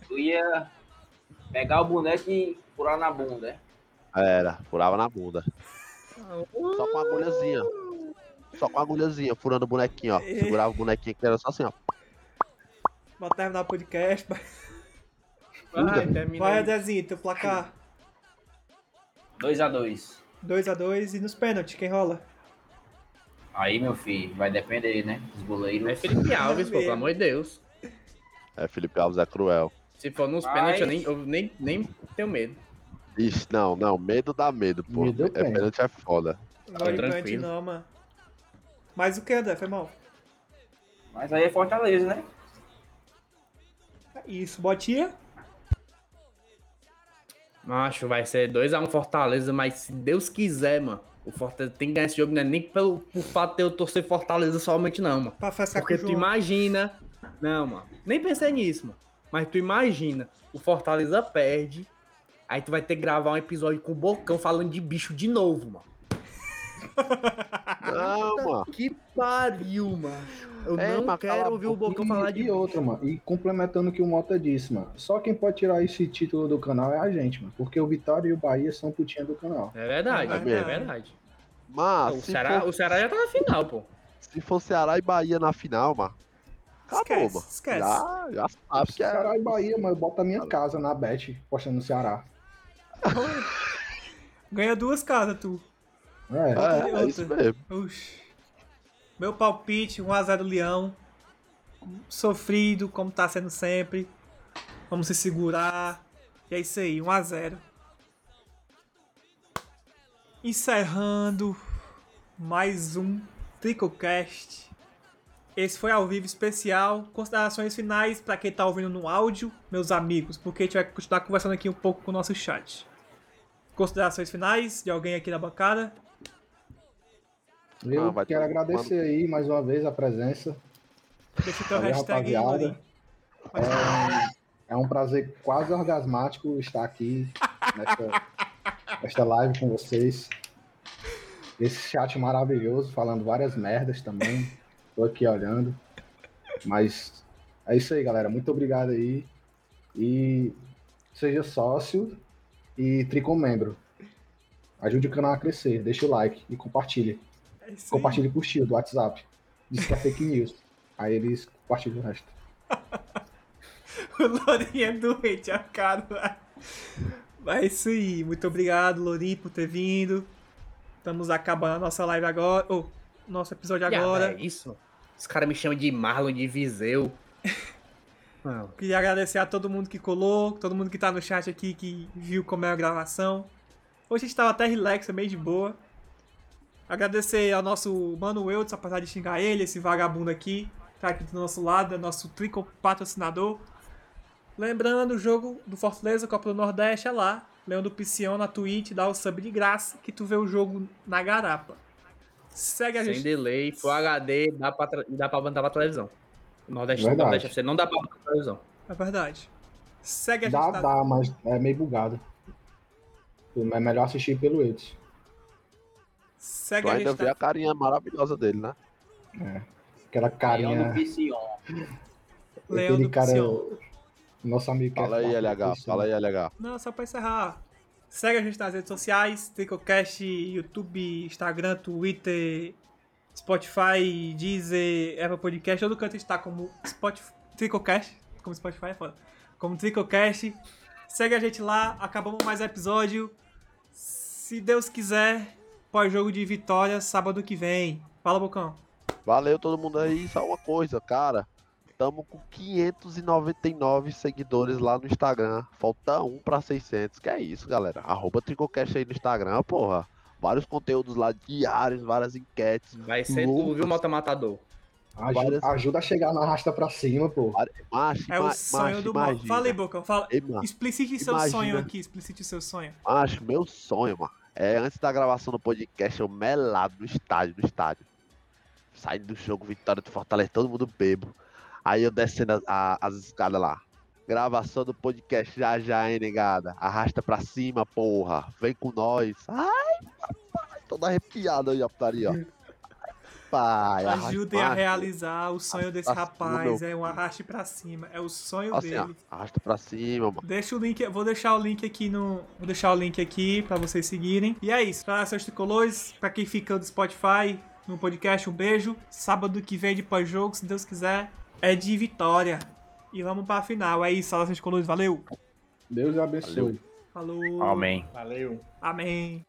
Tu ia. Pegar o boneco e furar na bunda, é? Era, furava na bunda. Só com a agulhazinha. Só com a agulhazinha, furando o bonequinho, ó. Segurava o bonequinho que era só assim, ó. Bora terminar o podcast. Vai, termina Vai. Dezinho, teu placar. 2x2. 2x2 e nos pênaltis, quem rola? Aí, meu filho, vai depender, né? Dos goleiros. É Felipe Alves, pô, pelo amor de Deus. É, Felipe Alves é cruel. Se for nos Mas- pênaltis, eu, nem, eu nem, nem tenho medo. Ixi, não, não, medo dá medo, pô. Medo é pênalti é foda. Não vai pênalti tranquilo. não, mano. Mas o que, André? Foi mal. Mas aí é Fortaleza, né? Isso, botinha. Macho, vai ser 2x1 Fortaleza, mas se Deus quiser, mano, o Fortaleza tem que ganhar esse jogo, não é nem pelo por fato de eu torcer Fortaleza somente, não, mano. Pra Porque tu João. imagina. Não, mano. Nem pensei nisso, mano. Mas tu imagina, o Fortaleza perde. Aí tu vai ter que gravar um episódio com o Bocão falando de bicho de novo, mano. Não, mano. Que pariu, mano. Eu É, não quero a ouvir o Bocão E, falar de e outra, mano, e complementando o que o Mota disse, mano, só quem pode tirar esse título do canal é a gente, mano, porque o Vitória e o Bahia são putinha do canal. É verdade, É é verdade. verdade. Mas, o, Ceará, for, o Ceará já tá na final, pô. se for Ceará e Bahia na final, mano. Acabou, Esquece, mano. esquece. Já, já sabe que é. Ceará e Bahia, mano, eu boto a minha casa na Bet, postando no Ceará. Ganha duas casas, tu. É, Outra- É, é isso mesmo. Meu palpite, 1x0 Leão. Sofrido, como tá sendo sempre. Vamos se segurar. E é isso aí, 1x0. Encerrando mais um Tricocast. Esse foi ao vivo especial. Considerações finais pra quem tá ouvindo no áudio, meus amigos, porque a gente vai continuar conversando aqui um pouco com o nosso chat. Considerações finais de alguém aqui na bancada? Eu Ah, quero agradecer aí mais uma vez a presença. Deixa o teu hashtag aí, rapaziada. Lorinho. É um prazer quase orgasmático estar aqui nesta, nesta live com vocês. Esse chat maravilhoso, falando várias merdas também. Tô aqui olhando. Mas é isso aí, galera. Muito obrigado aí. E seja sócio e tricomembro. Ajude o canal a crescer. Deixa o like e compartilhe. É isso aí. Compartilhe com o tio do WhatsApp. Diz que é fake news. Aí eles compartilham o resto. O Lourinho é doente, a cara. Mas é isso aí. Muito obrigado, Lourinho, por ter vindo. Estamos acabando a nossa live agora. Oh, nosso episódio agora. É isso. Os caras me chamam de Marlon de Viseu. Não. Queria agradecer a todo mundo que colou, todo mundo que tá no chat aqui, que viu como é a gravação. Hoje a gente tava até relax, meio de boa. Agradecer ao nosso Mano Weltz, apesar de xingar ele, esse vagabundo aqui, tá aqui do nosso lado, é nosso trico patrocinador. Lembrando, o jogo do Fortaleza, Copa do Nordeste, é lá. Leão do Piscião na Twitch, dá o sub de graça, que tu vê o jogo na garapa. Segue a Sem gente. delay, Full HD, dá pra, dá pra mandar pra televisão. O Nordeste, Verdade. Nordeste FC não dá pra mandar pra televisão. É verdade. Segue a gente. Dá, dá, mas é meio bugado. É melhor assistir pelo Edes. Segue Tu a ainda gente. vê na- a carinha maravilhosa dele, né? Aquela Leão carinha. Leão do cara. Piscião. Nosso amigo é Fala aí, LH. Fala aí, LH. Não, só pra encerrar. Segue a gente nas redes sociais, Tricocast, YouTube, Instagram, Twitter, Spotify, Deezer, Apple Podcast, todo canto está como Spotify, Tricocast, como Spotify é foda, como Tricocast. Segue a gente lá, acabamos mais episódio. Se Deus quiser, pós-jogo de vitória, sábado que vem. Fala, Bocão. Valeu todo mundo aí. Só uma coisa, cara. Tamo com 599 seguidores lá no Instagram. Falta um pra 600. Que é isso, galera. Arroba Tricocast aí no Instagram, porra. Vários conteúdos lá diários, várias enquetes. Vai ser tu, viu, Mota Matador? Ajuda, Várias- ajuda a chegar na rasta pra cima, pô. É o sonho do mal. imagina. Fala aí, Bocão. Fala. Ei. Explicite seu Imagina. sonho aqui, explicite seu sonho. Macho, meu sonho, mano. É antes da gravação do podcast, eu melado no estádio, no estádio. Saindo do jogo, vitória do Fortaleza, todo mundo bebo. Aí eu descendo a- a- as escadas lá. Gravação do podcast já já, hein, negada. Arrasta pra cima, porra. Vem com nós. Ai, papai, todo arrepiado aí, a putaria. ó. Arraste Ajudem a pra- realizar o sonho desse pra cima, rapaz. meu É um arraste pra cima. É o sonho Assim, dele. arrasta pra cima, mano. Deixa o link, vou deixar o link aqui no, vou deixar o link aqui para vocês seguirem. E é isso, para seus tricolores, para quem fica do Spotify, no podcast, um beijo. Sábado que vem de pós-jogo, se Deus quiser, é de vitória. E vamos para a final. É isso, saudações tricolores, valeu. Deus abençoe. Falou. Amém. Valeu. Amém.